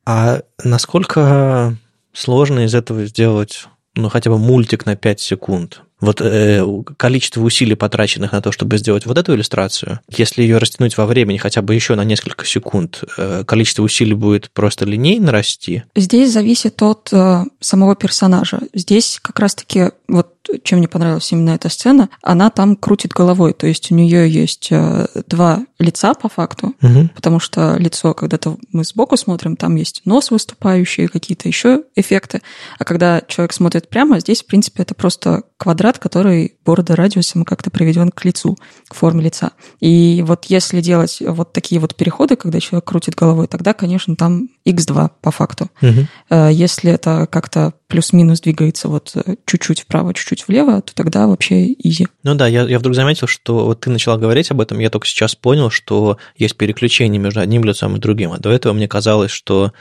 А насколько сложно из этого сделать ну, хотя бы мультик на 5 секунд? вот э, количество усилий, потраченных на то, чтобы сделать вот эту иллюстрацию, если ее растянуть во времени хотя бы еще на несколько секунд, э, количество усилий будет просто линейно расти? Здесь зависит от э, самого персонажа. Здесь как раз-таки вот чем мне понравилась именно эта сцена, она там крутит головой, то есть у нее есть э, два лица по факту, угу. потому что лицо, когда-то мы сбоку смотрим, там есть нос выступающий, какие-то еще эффекты, а когда человек смотрит прямо, здесь, в принципе, это просто квадрат, который борода радиусом как-то приведен к лицу, к форме лица. И вот если делать вот такие вот переходы, когда человек крутит головой, тогда, конечно, там x2 по факту. Угу. Если это как-то плюс-минус двигается вот э, чуть-чуть вправо, чуть-чуть влево, то тогда вообще изи. Ну да, я, я вдруг заметил, что вот ты начала говорить об этом, я только сейчас понял, что есть переключение между одним лицом и другим. А до этого мне казалось, что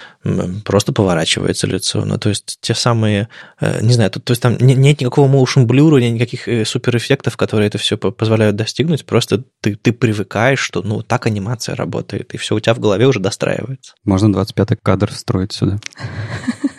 просто поворачивается лицо. Ну, то есть те самые, э, не знаю, то, то есть там нет никакого motion blur, нет никаких э, суперэффектов, которые это все позволяют достигнуть, просто ты, ты привыкаешь, что ну так анимация работает, и все у тебя в голове уже достраивается. Можно 25-й кадр встроить сюда.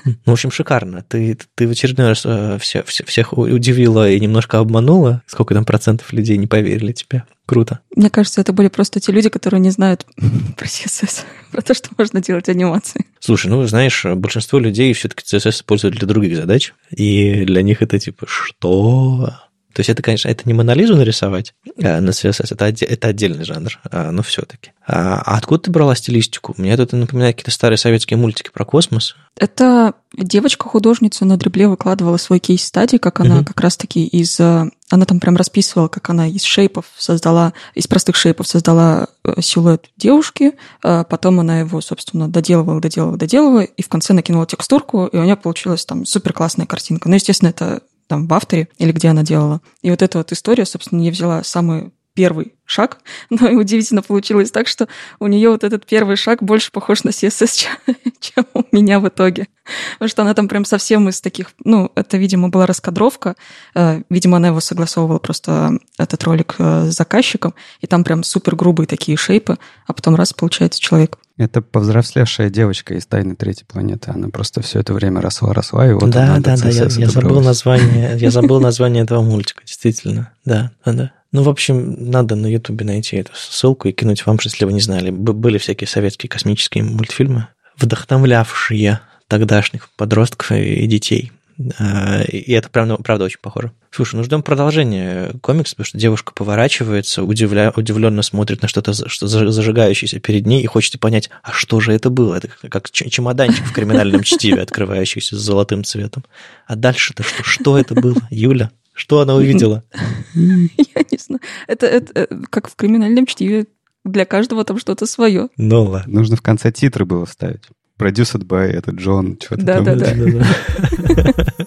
Ну, в общем, шикарно. Ты, ты в очередной раз э, все, все, всех удивила и немножко обманула. Сколько там процентов людей не поверили тебе? Круто. Мне кажется, это были просто те люди, которые не знают [LAUGHS] про CSS, про то, что можно делать анимации. Слушай, ну, знаешь, большинство людей все-таки CSS используют для других задач, и для них это типа, что? То есть это, конечно, это не Монолизу нарисовать а на CSS, это, это отдельный жанр, а, но все-таки. А, а откуда ты брала стилистику? Мне это напоминает какие-то старые советские мультики про космос. Это девочка-художница на дребле выкладывала свой кейс-стадий, как она угу. как раз-таки из... Э, она там прям расписывала, как она из шейпов создала, из простых шейпов создала силуэт девушки, потом она его, собственно, доделывала, доделывала, доделывала, и в конце накинула текстурку, и у нее получилась там супер классная картинка. Ну, естественно, это там в авторе или где она делала. И вот эта вот история, собственно, я взяла самый первый шаг, [LAUGHS] но и удивительно получилось так, что у нее вот этот первый шаг больше похож на CSS, [LAUGHS] чем, у меня в итоге. Потому что она там прям совсем из таких, ну, это, видимо, была раскадровка, э, видимо, она его согласовывала просто этот ролик э, с заказчиком, и там прям супер грубые такие шейпы, а потом раз получается человек. Это повзрослевшая девочка из «Тайны третьей планеты». Она просто все это время росла, росла, и вот да, она да, да, я, я забыл название, я забыл [LAUGHS] название этого мультика, действительно. Да, да, да. Ну, в общем, надо на Ютубе найти эту ссылку и кинуть вам, если вы не знали. Были всякие советские космические мультфильмы, вдохновлявшие тогдашних подростков и детей. И это, правда, правда очень похоже. Слушай, ну ждем продолжения комикса, потому что девушка поворачивается, удивля... удивленно смотрит на что-то, что зажигающееся перед ней, и хочет понять, а что же это было? Это как чемоданчик в криминальном чтиве, открывающийся с золотым цветом. А дальше-то что? Что это было, Юля? Что она увидела? [LAUGHS] Я не знаю. Это, это э, как в криминальном чтиве. Для каждого там что-то свое. Ну ладно. Нужно в конце титры было вставить. Продюсер by это Джон, что-то да, там. Да, да, [LAUGHS]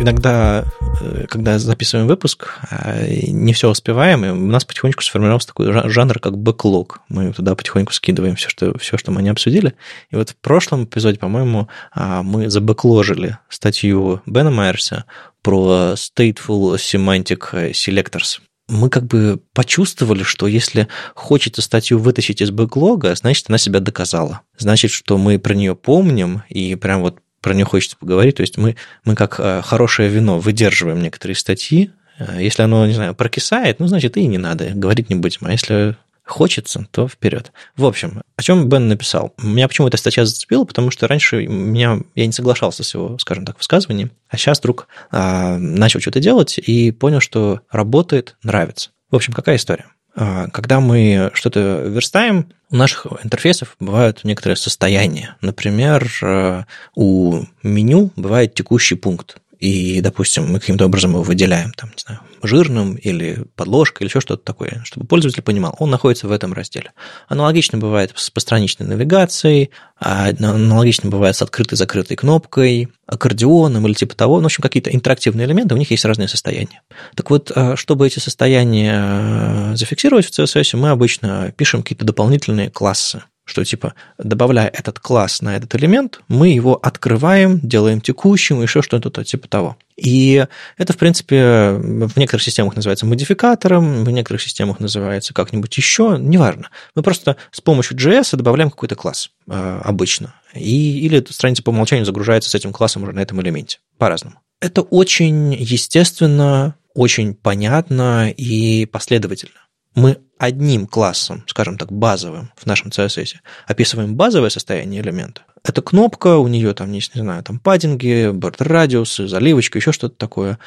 Иногда, э, когда записываем выпуск, э, не все успеваем, и у нас потихонечку сформировался такой жанр, как бэклог. Мы туда потихоньку скидываем все, что, все, что мы не обсудили. И вот в прошлом эпизоде, по-моему, а, мы забэкложили статью Бена Майерса про Stateful Semantic Selectors мы как бы почувствовали, что если хочется статью вытащить из бэклога, значит, она себя доказала. Значит, что мы про нее помним, и прям вот про нее хочется поговорить. То есть мы, мы как э, хорошее вино выдерживаем некоторые статьи. Э, если оно, не знаю, прокисает, ну, значит, и не надо, говорить не будем. А если хочется, то вперед. В общем, о чем Бен написал? Меня почему эта статья зацепила, потому что раньше меня, я не соглашался с его, скажем так, высказыванием, а сейчас вдруг а, начал что-то делать и понял, что работает, нравится. В общем, какая история? А, когда мы что-то верстаем, у наших интерфейсов бывают некоторые состояния. Например, а, у меню бывает текущий пункт и, допустим, мы каким-то образом его выделяем, там, не знаю, жирным или подложкой, или еще что-то такое, чтобы пользователь понимал, он находится в этом разделе. Аналогично бывает с постраничной навигацией, а аналогично бывает с открытой закрытой кнопкой, аккордеоном или типа того. Ну, в общем, какие-то интерактивные элементы, у них есть разные состояния. Так вот, а, чтобы эти состояния а, зафиксировать в CSS, мы обычно пишем какие-то дополнительные классы что типа, добавляя этот класс на этот элемент, мы его открываем, делаем текущим, еще что-то типа того. И это, в принципе, в некоторых системах называется модификатором, в некоторых системах называется как-нибудь еще, неважно. Мы просто с помощью JS добавляем какой-то класс э, обычно. И, или страница по умолчанию загружается с этим классом уже на этом элементе. По-разному. Это очень естественно, очень понятно и последовательно мы одним классом, скажем так, базовым в нашем CSS описываем базовое состояние элемента. Это кнопка, у нее там не знаю, там паддинги, бордер радиусы, заливочка, еще что-то такое.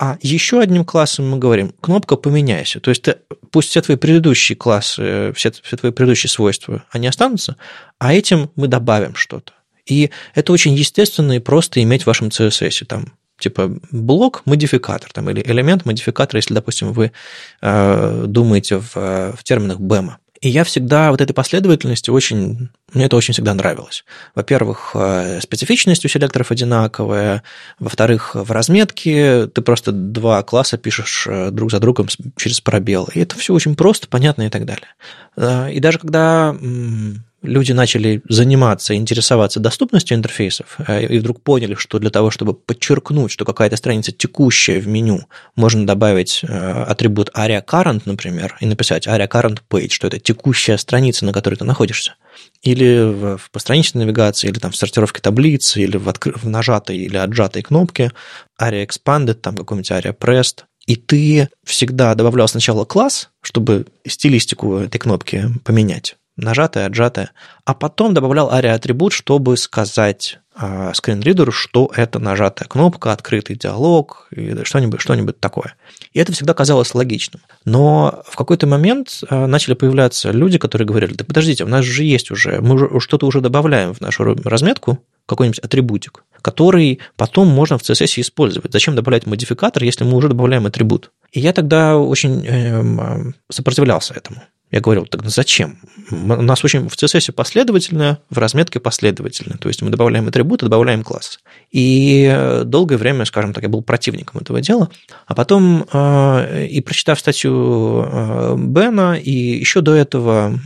А еще одним классом мы говорим, кнопка «поменяйся». То есть ты, пусть все твои предыдущие классы, все, все твои предыдущие свойства, они останутся, а этим мы добавим что-то. И это очень естественно и просто иметь в вашем CSS. Там типа блок-модификатор там, или элемент-модификатор, если, допустим, вы э, думаете в, в терминах BEM. И я всегда вот этой последовательности очень, мне это очень всегда нравилось. Во-первых, э, специфичность у селекторов одинаковая. Во-вторых, в разметке ты просто два класса пишешь э, друг за другом через пробел. И это все очень просто, понятно и так далее. Э, и даже когда люди начали заниматься, интересоваться доступностью интерфейсов, э, и вдруг поняли, что для того, чтобы подчеркнуть, что какая-то страница текущая в меню, можно добавить э, атрибут aria current, например, и написать aria current page, что это текущая страница, на которой ты находишься. Или в постраничной навигации, или там в сортировке таблицы, или в, откры... в нажатой или отжатой кнопке. Aria expanded, там какой-нибудь aria pressed, и ты всегда добавлял сначала класс, чтобы стилистику этой кнопки поменять, нажатое, отжатое, а потом добавлял ARIA-атрибут, чтобы сказать э, скринридеру, что это нажатая кнопка, открытый диалог или что-нибудь, что-нибудь такое. И это всегда казалось логичным. Но в какой-то момент э, начали появляться люди, которые говорили, да подождите, у нас же есть уже, мы уже, что-то уже добавляем в нашу разметку, какой-нибудь атрибутик, который потом можно в CSS использовать. Зачем добавлять модификатор, если мы уже добавляем атрибут? И я тогда очень э, сопротивлялся этому. Я говорил, так зачем? У нас очень в CSS последовательно, в разметке последовательно. То есть мы добавляем атрибуты, добавляем класс. И долгое время, скажем так, я был противником этого дела. А потом, э, и прочитав статью э, Бена, и еще до этого,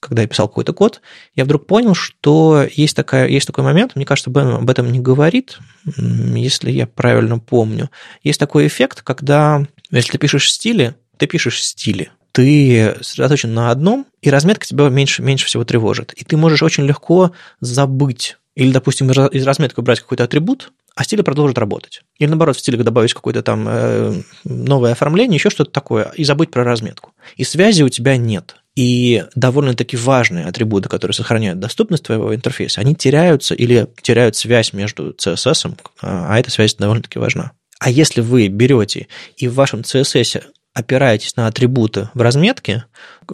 когда я писал какой-то код, я вдруг понял, что есть, такая, есть такой момент, мне кажется, Бен об этом не говорит, если я правильно помню. Есть такой эффект, когда, если ты пишешь стили, ты пишешь стили, ты сосредоточен на одном, и разметка тебя меньше, меньше всего тревожит. И ты можешь очень легко забыть или, допустим, из разметки убрать какой-то атрибут, а стиль продолжит работать. Или, наоборот, в стиле добавить какое-то там э, новое оформление, еще что-то такое, и забыть про разметку. И связи у тебя нет. И довольно-таки важные атрибуты, которые сохраняют доступность твоего интерфейса, они теряются или теряют связь между CSS, а эта связь довольно-таки важна. А если вы берете и в вашем CSS опираетесь на атрибуты в разметке,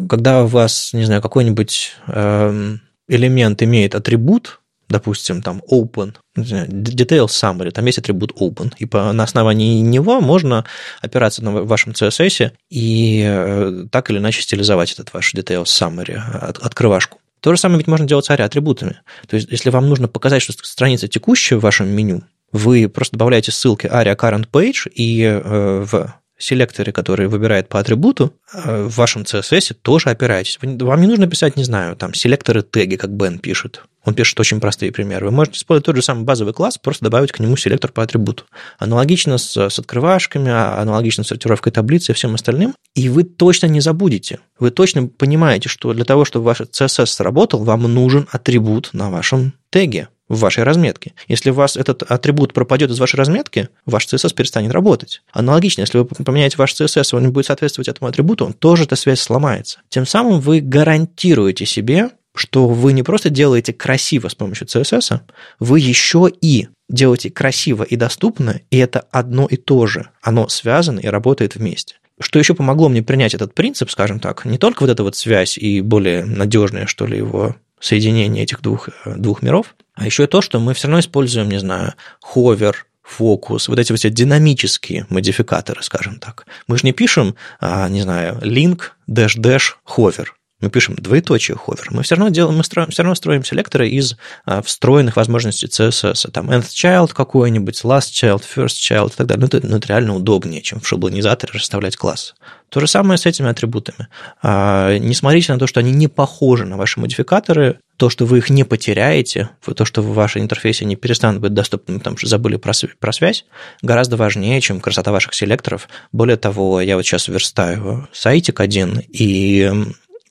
когда у вас, не знаю, какой-нибудь эм, элемент имеет атрибут, допустим, там open, detail summary, там есть атрибут open, и по, на основании него можно опираться на вашем CSS и э, так или иначе стилизовать этот ваш detail summary, от, открывашку. То же самое ведь можно делать с ARIA-атрибутами. То есть, если вам нужно показать, что страница текущая в вашем меню, вы просто добавляете ссылки ARIA current page, и э, в селекторе, который выбирает по атрибуту, э, в вашем CSS тоже опираетесь. Вам не нужно писать, не знаю, там, селекторы теги, как Бен пишет. Он пишет очень простые примеры. Вы можете использовать тот же самый базовый класс, просто добавить к нему селектор по атрибуту. Аналогично с, с открывашками, а, аналогично с сортировкой таблицы и всем остальным. И вы точно не забудете. Вы точно понимаете, что для того, чтобы ваш CSS сработал, вам нужен атрибут на вашем теге в вашей разметке. Если у вас этот атрибут пропадет из вашей разметки, ваш CSS перестанет работать. Аналогично, если вы поменяете ваш CSS, он не будет соответствовать этому атрибуту, он тоже эта связь сломается. Тем самым вы гарантируете себе, что вы не просто делаете красиво с помощью CSS, вы еще и делаете красиво и доступно, и это одно и то же. Оно связано и работает вместе. Что еще помогло мне принять этот принцип, скажем так, не только вот эта вот связь и более надежное, что ли, его соединение этих двух, э, двух миров, а еще и то, что мы все равно используем, не знаю, ховер, фокус, вот эти вот все динамические модификаторы, скажем так. Мы же не пишем, а, не знаю, link, dash, dash, hover мы пишем двоеточие hover, мы все равно делаем, мы строим, все равно строим селекторы из а, встроенных возможностей CSS. Там nth child какой-нибудь, last child, first child и так далее. Ну, это, ну, это реально удобнее, чем в шаблонизаторе расставлять класс. То же самое с этими атрибутами. А, не смотрите на то, что они не похожи на ваши модификаторы, то, что вы их не потеряете, то, что в вашем интерфейсе не перестанут быть доступны, потому что забыли про, про связь, гораздо важнее, чем красота ваших селекторов. Более того, я вот сейчас верстаю сайтик один, и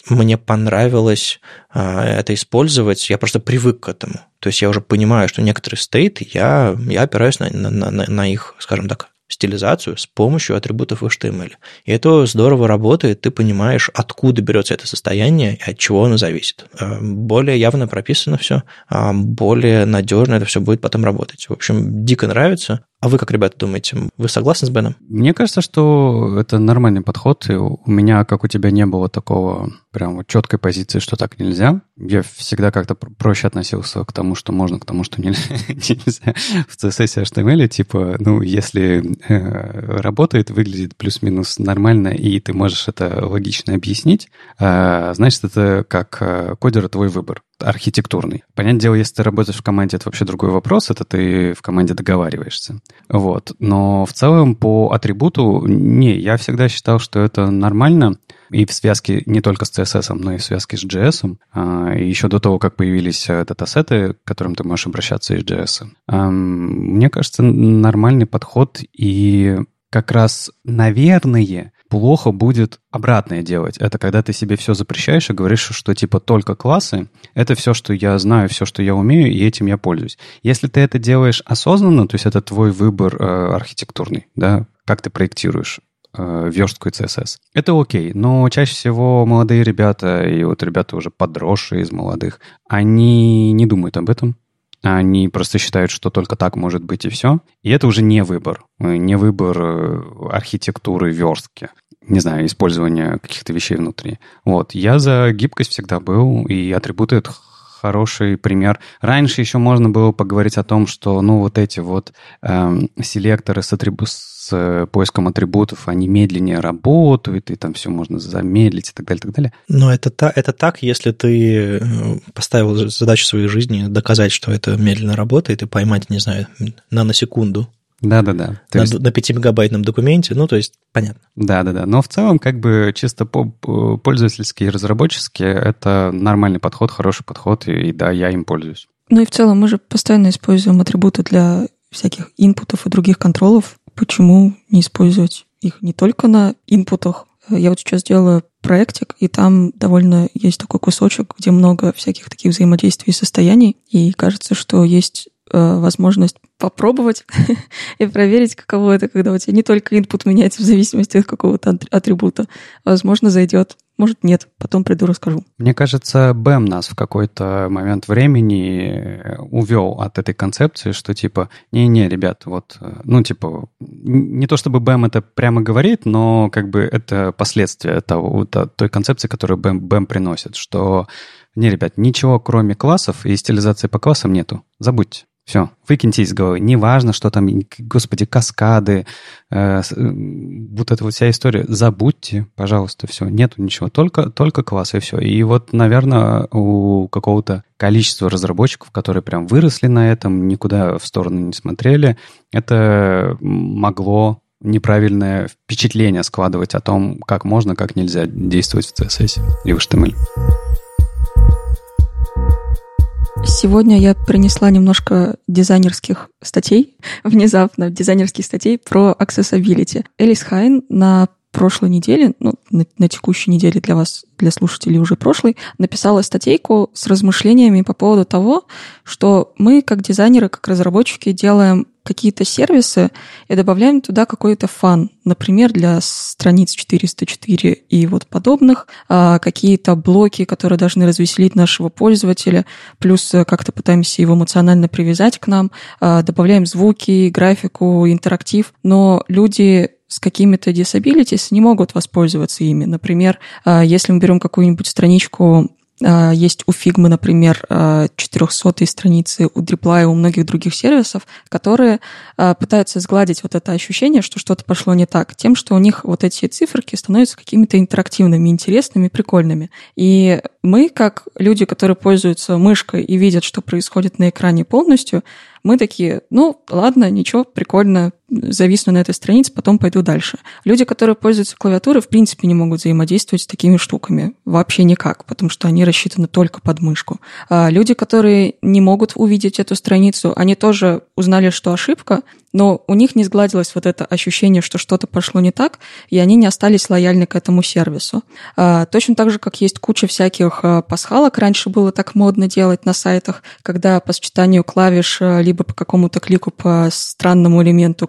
мне понравилось а, это использовать, я просто привык к этому. То есть я уже понимаю, что некоторые стейты, я, я опираюсь на, на, на, на их, скажем так, стилизацию с помощью атрибутов HTML. И это здорово работает, ты понимаешь, откуда берется это состояние и от чего оно зависит. А, более явно прописано все, а, более надежно это все будет потом работать. В общем, дико нравится. А вы как, ребята, думаете, вы согласны с Беном? Мне кажется, что это нормальный подход. И у меня, как у тебя, не было такого прям вот четкой позиции, что так нельзя. Я всегда как-то проще относился к тому, что можно, к тому, что нельзя. [LAUGHS] В CSS HTML, типа, ну, если э, работает, выглядит плюс-минус нормально, и ты можешь это логично объяснить, э, значит, это как э, кодера твой выбор архитектурный. Понятное дело, если ты работаешь в команде, это вообще другой вопрос, это ты в команде договариваешься. Вот. Но в целом по атрибуту, не, я всегда считал, что это нормально, и в связке не только с CSS, но и в связке с JS. А, и еще до того, как появились э, датасеты, к которым ты можешь обращаться из JS. Мне кажется, нормальный подход, и как раз, наверное, плохо будет обратное делать. Это когда ты себе все запрещаешь и говоришь, что типа только классы — это все, что я знаю, все, что я умею, и этим я пользуюсь. Если ты это делаешь осознанно, то есть это твой выбор э, архитектурный, да, как ты проектируешь э, верстку и CSS. Это окей, но чаще всего молодые ребята, и вот ребята уже подросшие из молодых, они не думают об этом, они просто считают, что только так может быть и все. И это уже не выбор. Не выбор э, архитектуры верстки не знаю, использования каких-то вещей внутри. Вот. Я за гибкость всегда был, и атрибуты — это хороший пример. Раньше еще можно было поговорить о том, что, ну, вот эти вот эм, селекторы с, атрибу... с э, поиском атрибутов, они медленнее работают, и там все можно замедлить и так далее, и так далее. Но это, та, это так, если ты э, поставил задачу своей жизни доказать, что это медленно работает, и поймать, не знаю, наносекунду да-да-да. На, есть... на 5-мегабайтном документе, ну, то есть, понятно. Да-да-да, но в целом, как бы, чисто по пользовательский и разработческий, это нормальный подход, хороший подход, и, и да, я им пользуюсь. Ну и в целом мы же постоянно используем атрибуты для всяких инпутов и других контролов. Почему не использовать их не только на инпутах? Я вот сейчас делаю проектик, и там довольно есть такой кусочек, где много всяких таких взаимодействий и состояний, и кажется, что есть Э, возможность попробовать [LAUGHS] и проверить, каково это, когда у тебя не только input меняется в зависимости от какого-то атрибута. Возможно, зайдет. может, нет. Потом приду, расскажу. Мне кажется, Бэм нас в какой-то момент времени увел от этой концепции, что типа, не-не, ребят, вот, ну, типа, не то чтобы Бэм это прямо говорит, но как бы это последствия того, той концепции, которую Бэм, Бэм приносит, что не, ребят, ничего кроме классов и стилизации по классам нету. Забудьте. Все, выкиньте из головы. Неважно, что там, господи, каскады, э, э, вот эта вот вся история. Забудьте, пожалуйста, все. Нету ничего, только, только класс и все. И вот, наверное, у какого-то количества разработчиков, которые прям выросли на этом, никуда в сторону не смотрели, это могло неправильное впечатление складывать о том, как можно, как нельзя действовать в CSS и в HTML. Сегодня я принесла немножко дизайнерских статей, [LAUGHS] внезапно дизайнерских статей про accessibility. Элис Хайн на прошлой неделе, ну, на, на текущей неделе для вас, для слушателей уже прошлой, написала статейку с размышлениями по поводу того, что мы, как дизайнеры, как разработчики, делаем какие-то сервисы и добавляем туда какой-то фан. Например, для страниц 404 и вот подобных, а, какие-то блоки, которые должны развеселить нашего пользователя, плюс э, как-то пытаемся его эмоционально привязать к нам, а, добавляем звуки, графику, интерактив, но люди с какими-то disabilities не могут воспользоваться ими. Например, а, если мы берем какую-нибудь страничку есть у Figma, например, 400 а, страницы, у Driply, у многих других сервисов, которые пытаются сгладить вот это ощущение, что что-то пошло не так, тем, что у них вот эти циферки становятся какими-то интерактивными, интересными, прикольными. И мы, как люди, которые пользуются мышкой и видят, что происходит на экране полностью, мы такие, ну, ладно, ничего, прикольно, зависну на этой странице, потом пойду дальше. Люди, которые пользуются клавиатурой, в принципе не могут взаимодействовать с такими штуками. Вообще никак, потому что они рассчитаны только под мышку. А люди, которые не могут увидеть эту страницу, они тоже узнали, что ошибка, но у них не сгладилось вот это ощущение, что что-то пошло не так, и они не остались лояльны к этому сервису. А, точно так же, как есть куча всяких а, пасхалок, раньше было так модно делать на сайтах, когда по сочетанию клавиш а, либо по какому-то клику по странному элементу,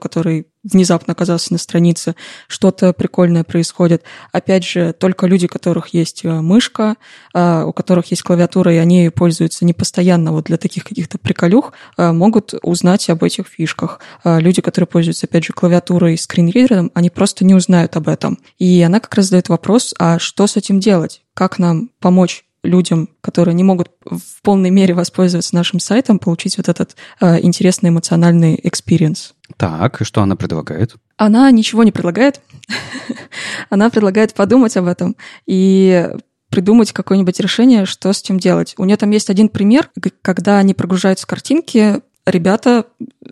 внезапно оказался на странице, что-то прикольное происходит. Опять же, только люди, у которых есть э, мышка, э, у которых есть клавиатура, и они пользуются не постоянно вот для таких каких-то приколюх, э, могут узнать об этих фишках. Люди, которые пользуются, опять же, клавиатурой и скринридером, они просто не узнают об этом. И она как раз задает вопрос, а что с этим делать? Как нам помочь людям, которые не могут в полной мере воспользоваться нашим сайтом, получить вот этот э, интересный эмоциональный experience. Так, и что она предлагает? Она ничего не предлагает. [LAUGHS] она предлагает подумать об этом и придумать какое-нибудь решение, что с этим делать. У нее там есть один пример, когда они прогружаются картинки, ребята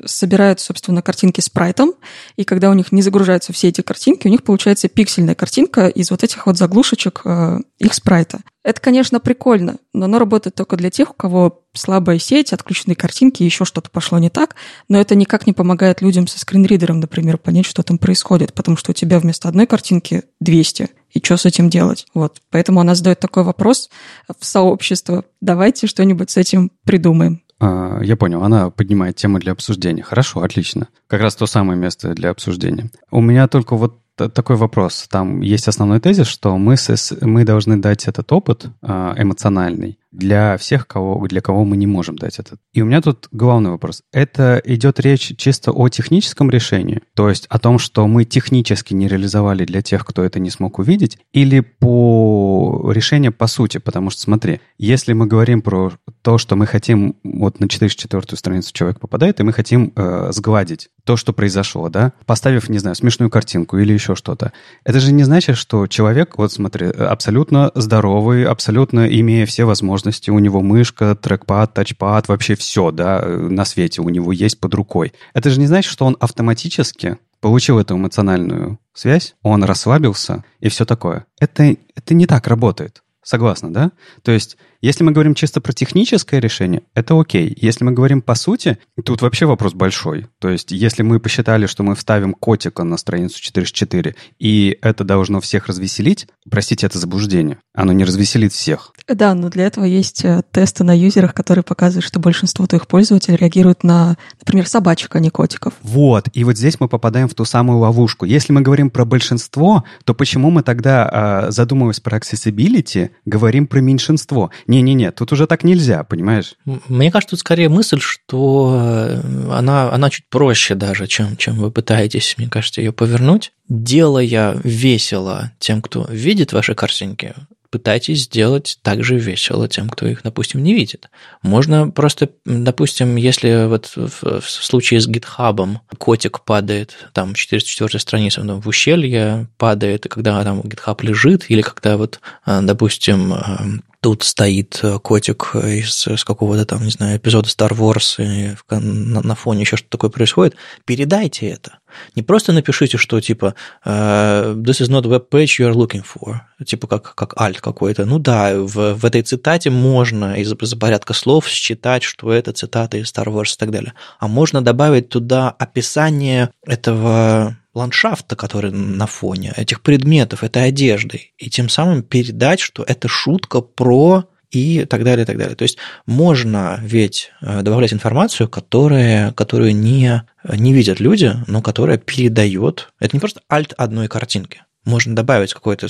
собирают, собственно, картинки спрайтом, и когда у них не загружаются все эти картинки, у них получается пиксельная картинка из вот этих вот заглушечек э, их спрайта. Это, конечно, прикольно, но оно работает только для тех, у кого слабая сеть, отключенные картинки, еще что-то пошло не так, но это никак не помогает людям со скринридером, например, понять, что там происходит, потому что у тебя вместо одной картинки 200, и что с этим делать? Вот. Поэтому она задает такой вопрос в сообщество. Давайте что-нибудь с этим придумаем. А, я понял, она поднимает тему для обсуждения. Хорошо, отлично. Как раз то самое место для обсуждения. У меня только вот такой вопрос. Там есть основной тезис, что мы, мы должны дать этот опыт а, эмоциональный для всех, кого, для кого мы не можем дать этот. И у меня тут главный вопрос. Это идет речь чисто о техническом решении, то есть о том, что мы технически не реализовали для тех, кто это не смог увидеть, или по решению по сути, потому что смотри, если мы говорим про то, что мы хотим, вот на 404 страницу человек попадает, и мы хотим э, сгладить то, что произошло, да, поставив, не знаю, смешную картинку или еще что-то. Это же не значит, что человек, вот смотри, абсолютно здоровый, абсолютно имея все возможности, у него мышка, трекпад, тачпад, вообще все, да, на свете у него есть под рукой. Это же не значит, что он автоматически получил эту эмоциональную связь, он расслабился и все такое. Это, это не так работает. Согласна, да? То есть Если мы говорим чисто про техническое решение, это окей. Если мы говорим по сути, тут вообще вопрос большой. То есть, если мы посчитали, что мы вставим котика на страницу 404, и это должно всех развеселить, простите, это заблуждение. Оно не развеселит всех. Да, но для этого есть э, тесты на юзерах, которые показывают, что большинство твоих пользователей реагируют на, например, собачек, а не котиков. Вот, и вот здесь мы попадаем в ту самую ловушку. Если мы говорим про большинство, то почему мы тогда, э, задумываясь про accessibility, говорим про меньшинство? Не-не-не, тут уже так нельзя, понимаешь? Мне кажется, тут скорее мысль, что э, она, она чуть проще даже, чем, чем вы пытаетесь, мне кажется, ее повернуть. Делая весело тем, кто видит ваши картинки, пытайтесь сделать так же весело тем, кто их, допустим, не видит. Можно просто, допустим, если вот в, в случае с GitHub котик падает, там 404 страница ну, в ущелье падает, когда там GitHub лежит, или когда вот, а, допустим, а, тут стоит э, котик из, из какого-то там, не знаю, эпизода Star Wars, и на, на фоне еще что-то такое происходит, передайте это. Не просто напишите, что типа uh, this is not web page you are looking for, типа как, как alt какой-то. Ну да, в, в этой цитате можно из, из порядка слов считать, что это цитата из Star Wars и так далее. А можно добавить туда описание этого ландшафта, который на фоне, этих предметов, этой одежды, и тем самым передать, что это шутка про и так далее, и так далее. То есть можно ведь э, добавлять информацию, которая, которую не, не видят люди, но которая передает. Это не просто альт одной картинки можно добавить какой-то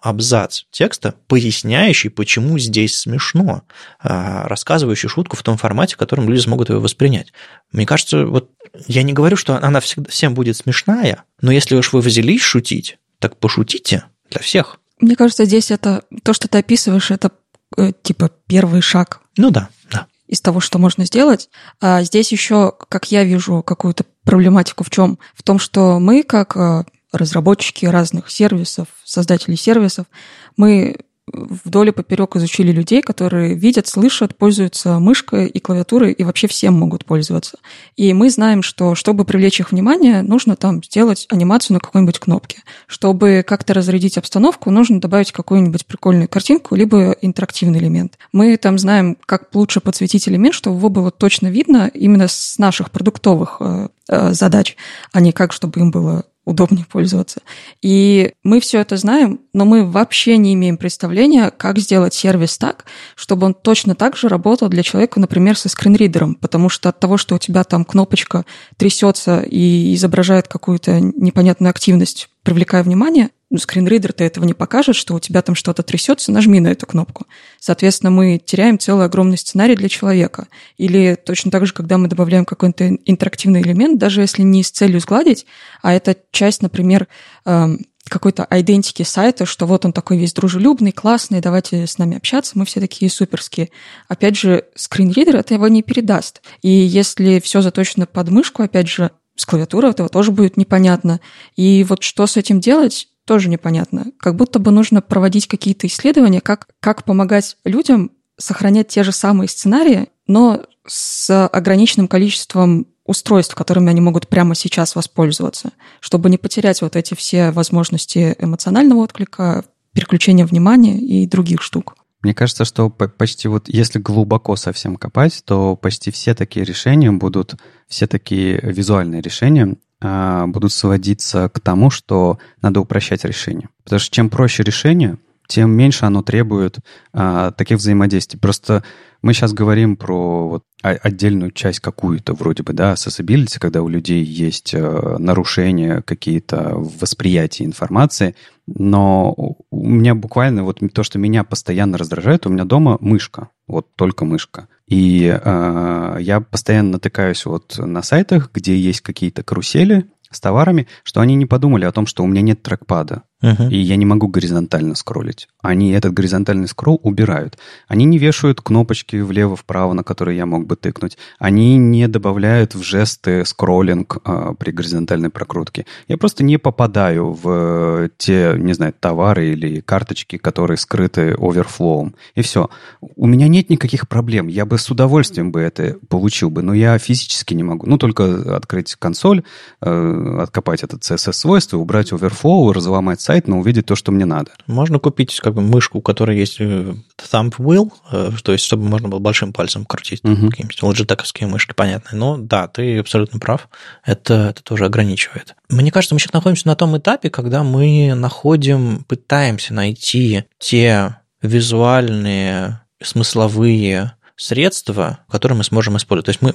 абзац текста, поясняющий, почему здесь смешно, а, рассказывающий шутку в том формате, в котором люди смогут ее воспринять. Мне кажется, вот я не говорю, что она всегда, всем будет смешная, но если уж вы взялись шутить, так пошутите для всех. Мне кажется, здесь это то, что ты описываешь, это э, типа первый шаг. Ну да, да. Из того, что можно сделать. А здесь еще, как я вижу какую-то проблематику в чем? В том, что мы, как э, разработчики разных сервисов, создатели сервисов, мы вдоль и поперек изучили людей, которые видят, слышат, пользуются мышкой и клавиатурой и вообще всем могут пользоваться. И мы знаем, что чтобы привлечь их внимание, нужно там сделать анимацию на какой-нибудь кнопке. Чтобы как-то разрядить обстановку, нужно добавить какую-нибудь прикольную картинку, либо интерактивный элемент. Мы там знаем, как лучше подсветить элемент, чтобы его было точно видно именно с наших продуктовых э, э, задач, а не как, чтобы им было удобнее пользоваться. И мы все это знаем, но мы вообще не имеем представления, как сделать сервис так, чтобы он точно так же работал для человека, например, со скринридером, потому что от того, что у тебя там кнопочка трясется и изображает какую-то непонятную активность, привлекая внимание, ну, скринридер-то этого не покажет, что у тебя там что-то трясется, нажми на эту кнопку. Соответственно, мы теряем целый огромный сценарий для человека. Или точно так же, когда мы добавляем какой-то интерактивный элемент, даже если не с целью сгладить, а это часть, например, эм, какой-то идентики сайта, что вот он такой весь дружелюбный, классный, давайте с нами общаться, мы все такие суперские. Опять же, скринридер это его не передаст. И если все заточено под мышку, опять же, с клавиатурой этого тоже будет непонятно. И вот что с этим делать, тоже непонятно. Как будто бы нужно проводить какие-то исследования, как, как помогать людям сохранять те же самые сценарии, но с ограниченным количеством устройств, которыми они могут прямо сейчас воспользоваться, чтобы не потерять вот эти все возможности эмоционального отклика, переключения внимания и других штук. Мне кажется, что почти вот если глубоко совсем копать, то почти все такие решения будут, все такие визуальные решения будут сводиться к тому, что надо упрощать решение. Потому что чем проще решение, тем меньше оно требует а, таких взаимодействий. Просто мы сейчас говорим про вот отдельную часть какую-то вроде бы, да, accessibility, когда у людей есть э, нарушения какие-то в восприятии информации, но у меня буквально вот то, что меня постоянно раздражает, у меня дома мышка, вот только мышка. И э, я постоянно натыкаюсь вот на сайтах, где есть какие-то карусели с товарами, что они не подумали о том, что у меня нет трекпада. И я не могу горизонтально скроллить. Они этот горизонтальный скролл убирают. Они не вешают кнопочки влево-вправо, на которые я мог бы тыкнуть. Они не добавляют в жесты скроллинг э, при горизонтальной прокрутке. Я просто не попадаю в те, не знаю, товары или карточки, которые скрыты оверфлоум. И все. У меня нет никаких проблем. Я бы с удовольствием бы это получил бы, но я физически не могу. Ну, только открыть консоль, э, откопать этот CSS-свойство, убрать оверфлоу, разломать сайт, сайт, но увидеть то, что мне надо. Можно купить как бы мышку, у которой есть э, thumb wheel, э, то есть чтобы можно было большим пальцем крутить угу. какие-нибудь лоджитековские мышки, понятные. Но да, ты абсолютно прав, это, это тоже ограничивает. Мне кажется, мы сейчас находимся на том этапе, когда мы находим, пытаемся найти те визуальные, смысловые средства, которые мы сможем использовать. То есть мы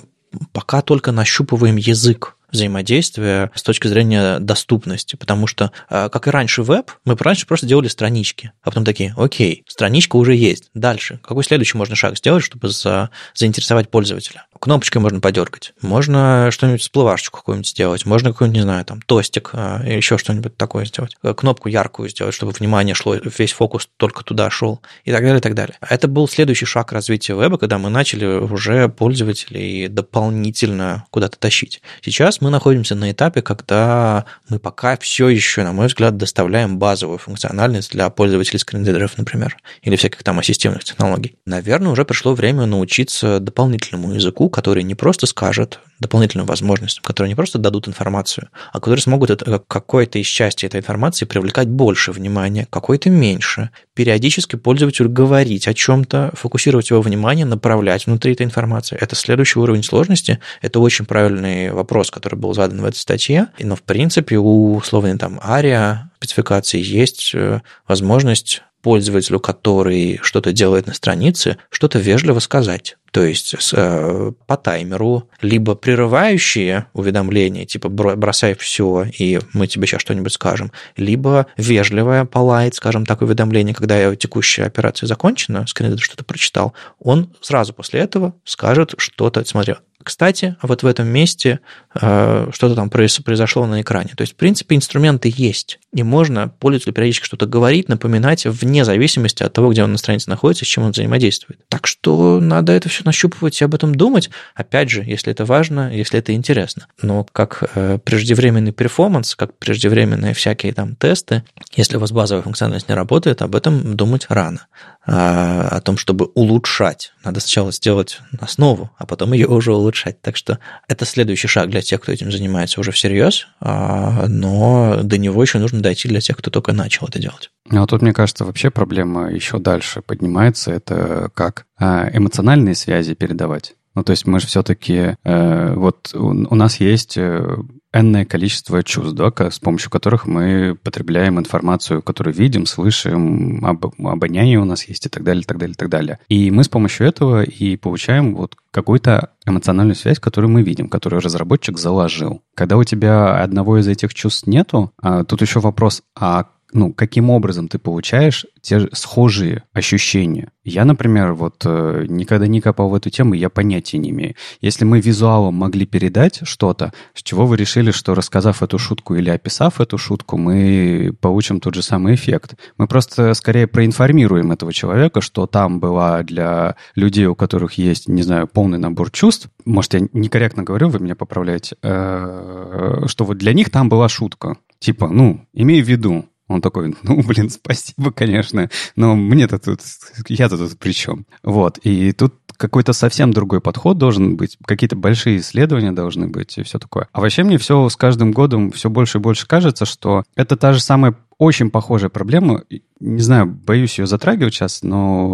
пока только нащупываем язык взаимодействия с точки зрения доступности, потому что, а, как и раньше веб, мы раньше просто делали странички, а потом такие, окей, страничка уже есть, дальше. Какой следующий можно шаг сделать, чтобы за, заинтересовать пользователя? Кнопочкой можно подергать, можно что-нибудь всплывашечку какую-нибудь сделать, можно какой-нибудь, не знаю, там, тостик, а, еще что-нибудь такое сделать, э, кнопку яркую сделать, чтобы внимание шло, весь фокус только туда шел, и так далее, и так далее. Это был следующий шаг развития веба, когда мы начали уже пользователей дополнительно куда-то тащить. Сейчас мы находимся на этапе, когда мы пока все еще, на мой взгляд, доставляем базовую функциональность для пользователей скринридеров, например, или всяких там ассистивных технологий. Наверное, уже пришло время научиться дополнительному языку, который не просто скажет дополнительным возможностям, которые не просто дадут информацию, а которые смогут это, какой-то из части этой информации привлекать больше внимания, какой-то меньше, периодически пользователю говорить о чем-то, фокусировать его внимание, направлять внутри этой информации. Это следующий уровень сложности. Это очень правильный вопрос, который был задан в этой статье. Но, в принципе, у условной там ария спецификации есть э, возможность пользователю, который что-то делает на странице, что-то вежливо сказать. То есть э, по таймеру, либо прерывающие уведомления, типа бросай все, и мы тебе сейчас что-нибудь скажем, либо вежливое полайт, скажем так, уведомление, когда текущая операция закончена, скринридер что-то прочитал, он сразу после этого скажет что-то, смотри, кстати, вот в этом месте э, что-то там произошло на экране. То есть, в принципе, инструменты есть. И можно пользователю периодически что-то говорить, напоминать, вне зависимости от того, где он на странице находится, с чем он взаимодействует. Так что надо это все нащупывать и об этом думать. Опять же, если это важно, если это интересно. Но как э, преждевременный перформанс, как преждевременные всякие там тесты, если у вас базовая функциональность не работает, об этом думать рано. А, о том, чтобы улучшать. Надо сначала сделать основу, а потом ее уже улучшать. Так что это следующий шаг для тех, кто этим занимается уже всерьез, а, но до него еще нужно дойти для тех, кто только начал это делать. Ну, а тут, мне кажется, вообще проблема еще дальше поднимается. Это как а, эмоциональные связи передавать. Ну, то есть мы же все-таки... Э, вот у, у нас есть э, энное количество чувств, да, с помощью которых мы потребляем информацию, которую видим, слышим, об, обоняние у нас есть и так далее, так далее, так далее. И мы с помощью этого и получаем вот какую-то эмоциональную связь, которую мы видим, которую разработчик заложил. Когда у тебя одного из этих чувств нету, а тут еще вопрос, а ну, каким образом ты получаешь те схожие ощущения. Я, например, вот э, никогда не копал в эту тему, я понятия не имею. Если мы визуалом могли передать что-то, с чего вы решили, что рассказав эту шутку или описав эту шутку, мы получим тот же самый эффект? Мы просто скорее проинформируем этого человека, что там была для людей, у которых есть, не знаю, полный набор чувств. Может, я некорректно говорю, вы меня поправляете, э, что вот для них там была шутка. Типа, ну, имей в виду, он такой, [LAUGHS] ну, блин, спасибо, конечно, но мне-то тут, я-то тут при чем? Вот, и тут какой-то совсем другой подход должен быть, какие-то большие исследования должны быть и все такое. А вообще мне все с каждым годом все больше и больше кажется, что это та же самая очень похожая проблема. Не знаю, боюсь ее затрагивать сейчас, но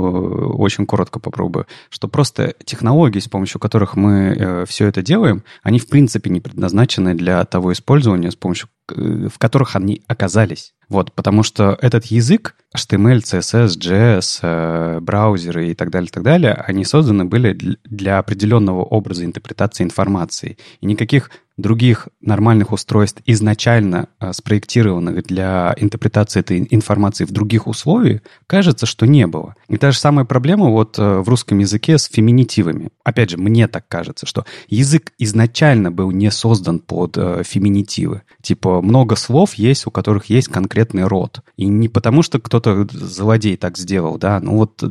очень коротко попробую. Что просто технологии, с помощью которых мы э, все это делаем, они в принципе не предназначены для того использования, с помощью э, в которых они оказались. Вот, потому что этот язык, HTML, CSS, JS, э, браузеры и так далее, так далее, они созданы были для определенного образа интерпретации информации. И никаких других нормальных устройств, изначально э, спроектированных для интерпретации этой информации в других условиях, кажется, что не было. И та же самая проблема вот э, в русском языке с феминитивами. Опять же, мне так кажется, что язык изначально был не создан под э, феминитивы. Типа много слов есть, у которых есть конкретный род. И не потому, что кто-то злодей так сделал, да, ну вот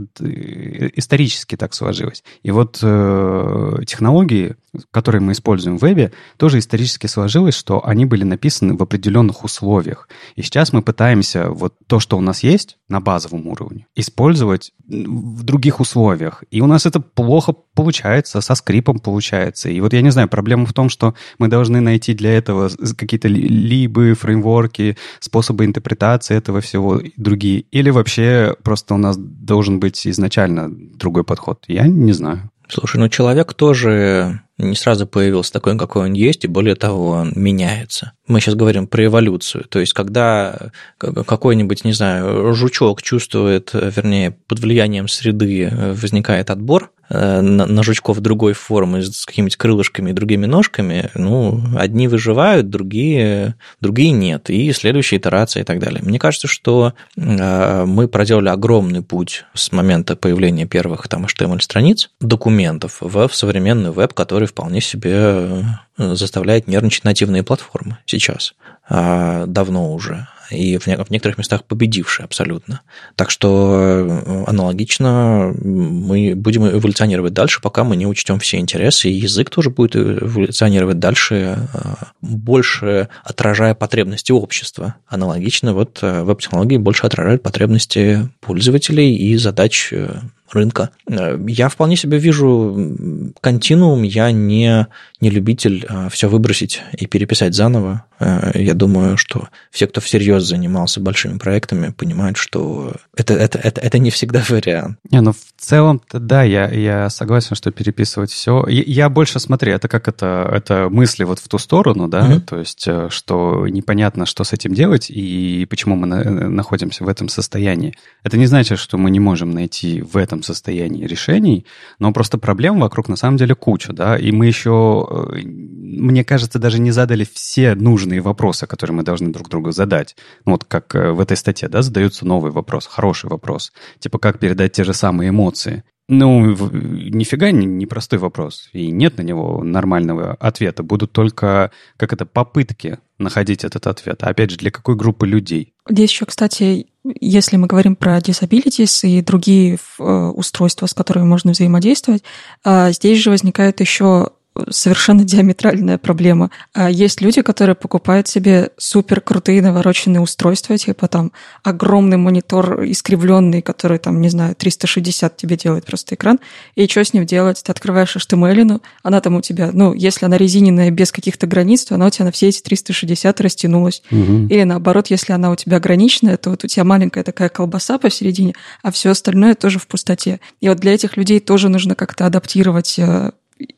исторически так сложилось. И вот технологии которые мы используем в вебе, тоже исторически сложилось, что они были написаны в определенных условиях. И сейчас мы пытаемся вот то, что у нас есть на базовом уровне, использовать в других условиях. И у нас это плохо получается, со скрипом получается. И вот я не знаю, проблема в том, что мы должны найти для этого какие-то либо фреймворки, способы интерпретации этого всего, другие. Или вообще просто у нас должен быть изначально другой подход. Я не знаю. Слушай, ну человек тоже не сразу появился такой, какой он есть, и более того, он меняется. Мы сейчас говорим про эволюцию. То есть, когда какой-нибудь, не знаю, жучок чувствует, вернее, под влиянием среды возникает отбор, Э, на, жучков другой формы с какими-то крылышками и другими ножками, ну, одни выживают, другие, другие нет, и следующая итерация и так далее. Мне кажется, что э, мы проделали огромный путь с момента появления первых там HTML-страниц, документов в современный веб, который вполне себе э, заставляет нервничать нативные платформы сейчас, а, давно уже и в некоторых местах победивший абсолютно. Так что э, аналогично мы будем эволюционировать дальше, пока мы не учтем все интересы, и язык тоже будет эволюционировать дальше, э, больше отражая потребности общества. Аналогично вот веб-технологии больше отражают потребности пользователей и задач рынка. Я вполне себе вижу континуум, я не, не любитель все выбросить и переписать заново. Э, я думаю, что все, кто всерьез занимался большими проектами, понимают, что это, это, это, это не всегда [LAUGHS] вариант. Не, ну в целом-то да, я, я согласен, что переписывать все. Я, больше смотри, это как это, это мысли вот в ту сторону, да, mm-hmm. то есть э, что непонятно, что с этим делать и почему мы на, находимся в этом состоянии. Это не значит, что мы не можем найти в этом состоянии решений, но просто проблем вокруг на самом деле куча, да, и мы еще, э, мне кажется, даже не задали все нужные вопросы, которые мы должны друг другу задать. Ну, вот как э, в этой статье, да, задается новый вопрос, хороший вопрос. Типа, как передать те же самые эмоции. Ну, нифига не непростой вопрос. И нет на него нормального ответа. Будут только, как это, попытки находить этот ответ. Опять же, для какой группы людей? Здесь еще, кстати, если мы говорим про disabilities и другие э, устройства, с которыми можно взаимодействовать, а здесь же возникает еще совершенно диаметральная проблема. А есть люди, которые покупают себе супер крутые навороченные устройства, типа там огромный монитор искривленный, который там, не знаю, 360 тебе делает просто экран, и что с ним делать? Ты открываешь HTML, она там у тебя, ну, если она резиненная без каких-то границ, то она у тебя на все эти 360 растянулась. Угу. Или наоборот, если она у тебя ограниченная, то вот у тебя маленькая такая колбаса посередине, а все остальное тоже в пустоте. И вот для этих людей тоже нужно как-то адаптировать э,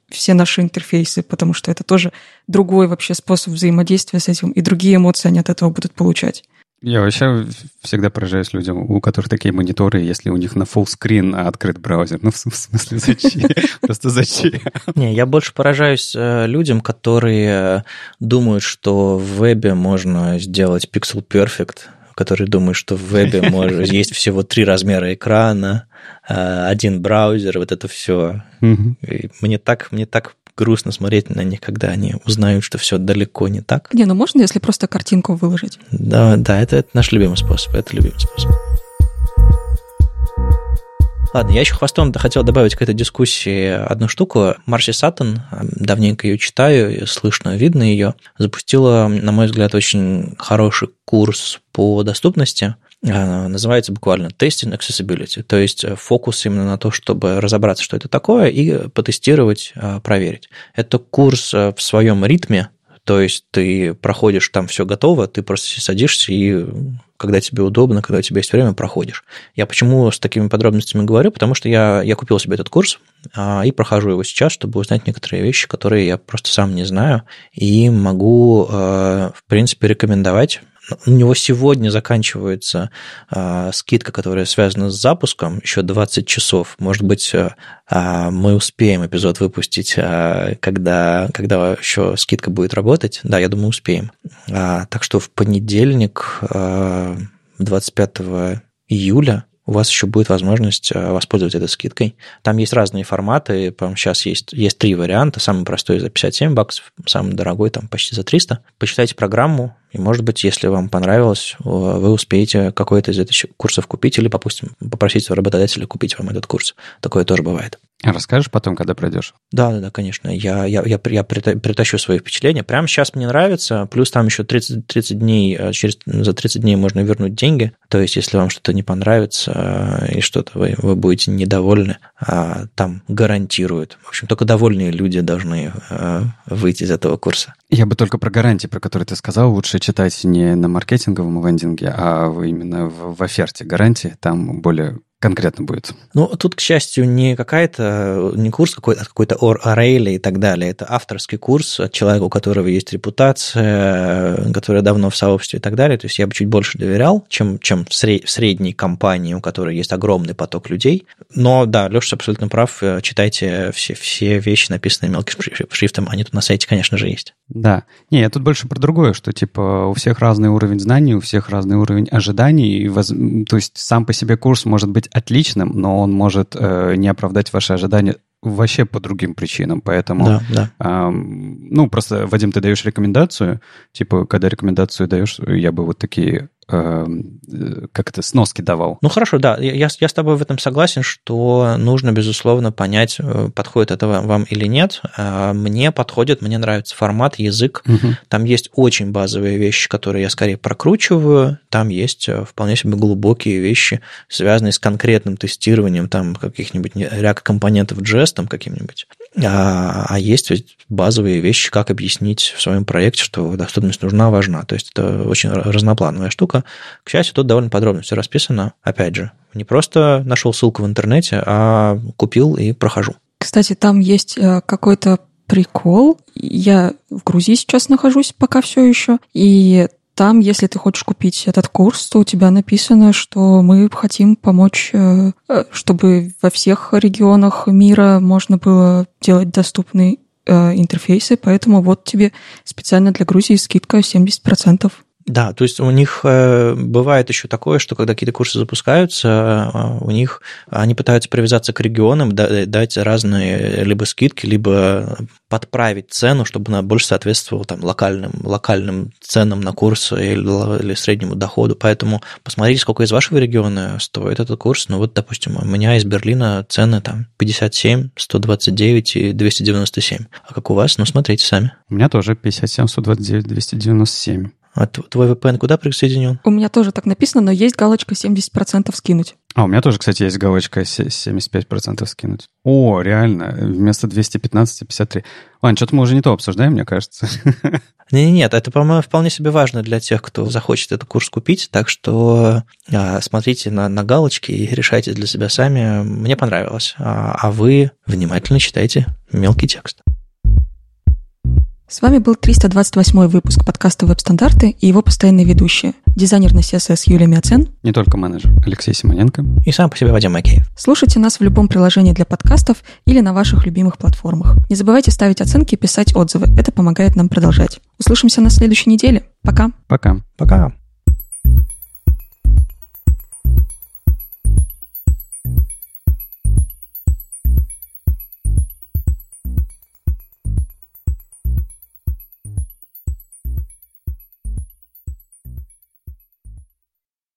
все наши интерфейсы, потому что это тоже другой вообще способ взаимодействия с этим, и другие эмоции они от этого будут получать. Я вообще всегда поражаюсь людям, у которых такие мониторы, если у них на full screen открыт браузер. Ну, в смысле, зачем? [LAUGHS] Просто зачем? Не, я больше поражаюсь э, людям, которые думают, что в вебе можно сделать pixel perfect, которые думают, что в вебе [LAUGHS] есть всего три размера экрана, Э, один браузер, вот это все. Мне так, мне так грустно смотреть на них, когда они узнают, что все далеко не так. Не, ну можно, если просто картинку выложить? Да, да, это, это наш любимый способ, это любимый способ. Ладно, я еще хвостом хотел добавить к этой дискуссии одну штуку. Марси Саттон, давненько ее читаю, слышно, видно ее, запустила, на мой взгляд, очень хороший курс по доступности – Э, называется буквально Testing Accessibility, то есть э, фокус именно на то, чтобы разобраться, что это такое, и потестировать, э, проверить. Это курс в своем ритме, то есть ты проходишь, там все готово, ты просто садишься и когда тебе удобно, когда у тебя есть время, проходишь. Я почему с такими подробностями говорю? Потому что я, я купил себе этот курс а, и прохожу его сейчас, чтобы узнать некоторые вещи, которые я просто сам не знаю, и могу, в принципе, рекомендовать у него сегодня заканчивается э, скидка, которая связана с запуском, еще 20 часов. Может быть, э, мы успеем эпизод выпустить, э, когда, когда еще скидка будет работать. Да, я думаю, успеем. А, так что в понедельник, э, 25 июля, у вас еще будет возможность э, воспользоваться этой скидкой. Там есть разные форматы, по сейчас есть, есть три варианта. Самый простой за 57 баксов, самый дорогой там почти за 300. Почитайте программу, и, может быть, если вам понравилось, вы успеете какой-то из этих курсов купить или, допустим, попросить работодателя купить вам этот курс. Такое тоже бывает. Расскажешь потом, когда пройдешь? Да, да, да, конечно. Я, я, я, я притащу свои впечатления. Прямо сейчас мне нравится. Плюс там еще 30, 30 дней, э, через, за 30 дней можно вернуть деньги. То есть, если вам что-то не понравится э, и что-то вы, вы будете недовольны, а там гарантируют. В общем, только довольные люди должны э, выйти из этого курса. Я бы только про гарантии, про которые ты сказал, лучше читать не на маркетинговом вендинге, а именно в, в оферте гарантии. Там более конкретно будет? Ну, тут, к счастью, не какая-то, не курс какой-то, а какой-то Орейли и так далее. Это авторский курс от человека, у которого есть репутация, который давно в сообществе и так далее. То есть я бы чуть больше доверял, чем, чем в, сред, в средней компании, у которой есть огромный поток людей. Но да, Леша абсолютно прав. Читайте все, все вещи, написанные мелким шрифтом. Они тут на сайте, конечно же, есть. Да. Не, я тут больше про другое, что типа у всех разный уровень знаний, у всех разный уровень ожиданий. И воз... То есть сам по себе курс может быть отличным, но он может э, не оправдать ваши ожидания вообще по другим причинам. Поэтому, да, да. Э, ну, просто, Вадим, ты даешь рекомендацию, типа, когда рекомендацию даешь, я бы вот такие э, как это, сноски давал. Ну хорошо, да, я, я с тобой в этом согласен, что нужно, безусловно, понять, э, подходит это вам или нет. А мне подходит, мне нравится формат, язык. Угу. Там есть очень базовые вещи, которые я скорее прокручиваю. Там есть э, вполне себе глубокие вещи, связанные с конкретным тестированием там каких-нибудь React компонентов JS там каким-нибудь. А, а есть базовые вещи, как объяснить в своем проекте, что доступность нужна, важна. То есть это очень разноплановая штука. К счастью, тут довольно подробно все расписано. Опять же, не просто нашел ссылку в интернете, а купил и прохожу. Кстати, там есть э, какой-то прикол. Я в Грузии сейчас нахожусь пока все еще, и там, если ты хочешь купить этот курс, то у тебя написано, что мы хотим помочь, э, э, чтобы во всех регионах мира можно было делать доступные интерфейсы, поэтому вот тебе специально для Грузии скидка 70%. Да, то есть у них э, бывает еще такое, что когда какие-то курсы запускаются, э, у них они пытаются привязаться к регионам, дать разные либо скидки, либо подправить цену, чтобы она больше соответствовала там, локальным, локальным ценам на курс или, или среднему доходу. Поэтому посмотрите, сколько из вашего региона стоит этот курс. Ну вот, допустим, у меня из Берлина цены там 57, 129 и 297. А как у вас? Ну, смотрите сами. У меня тоже 57, 129, 297. А твой VPN куда присоединен? У меня тоже так написано, но есть галочка 70% скинуть. А, у меня тоже, кстати, есть галочка 75% скинуть. О, реально, вместо 215 53. Ладно, что-то мы уже не то обсуждаем, мне кажется. [LAUGHS] Нет, нет, это, по-моему, вполне себе важно для тех, кто захочет этот курс купить, так что а, смотрите на, на галочки и решайте для себя сами. Мне понравилось. А, а вы внимательно читайте мелкий текст. С вами был 328 выпуск подкаста «Веб-стандарты» и его постоянные ведущие. Дизайнер на CSS Юлия Мяцен. Не только менеджер Алексей Симоненко. И сам по себе Вадим Макеев. Слушайте нас в любом приложении для подкастов или на ваших любимых платформах. Не забывайте ставить оценки и писать отзывы. Это помогает нам продолжать. Услышимся на следующей неделе. Пока. Пока. Пока.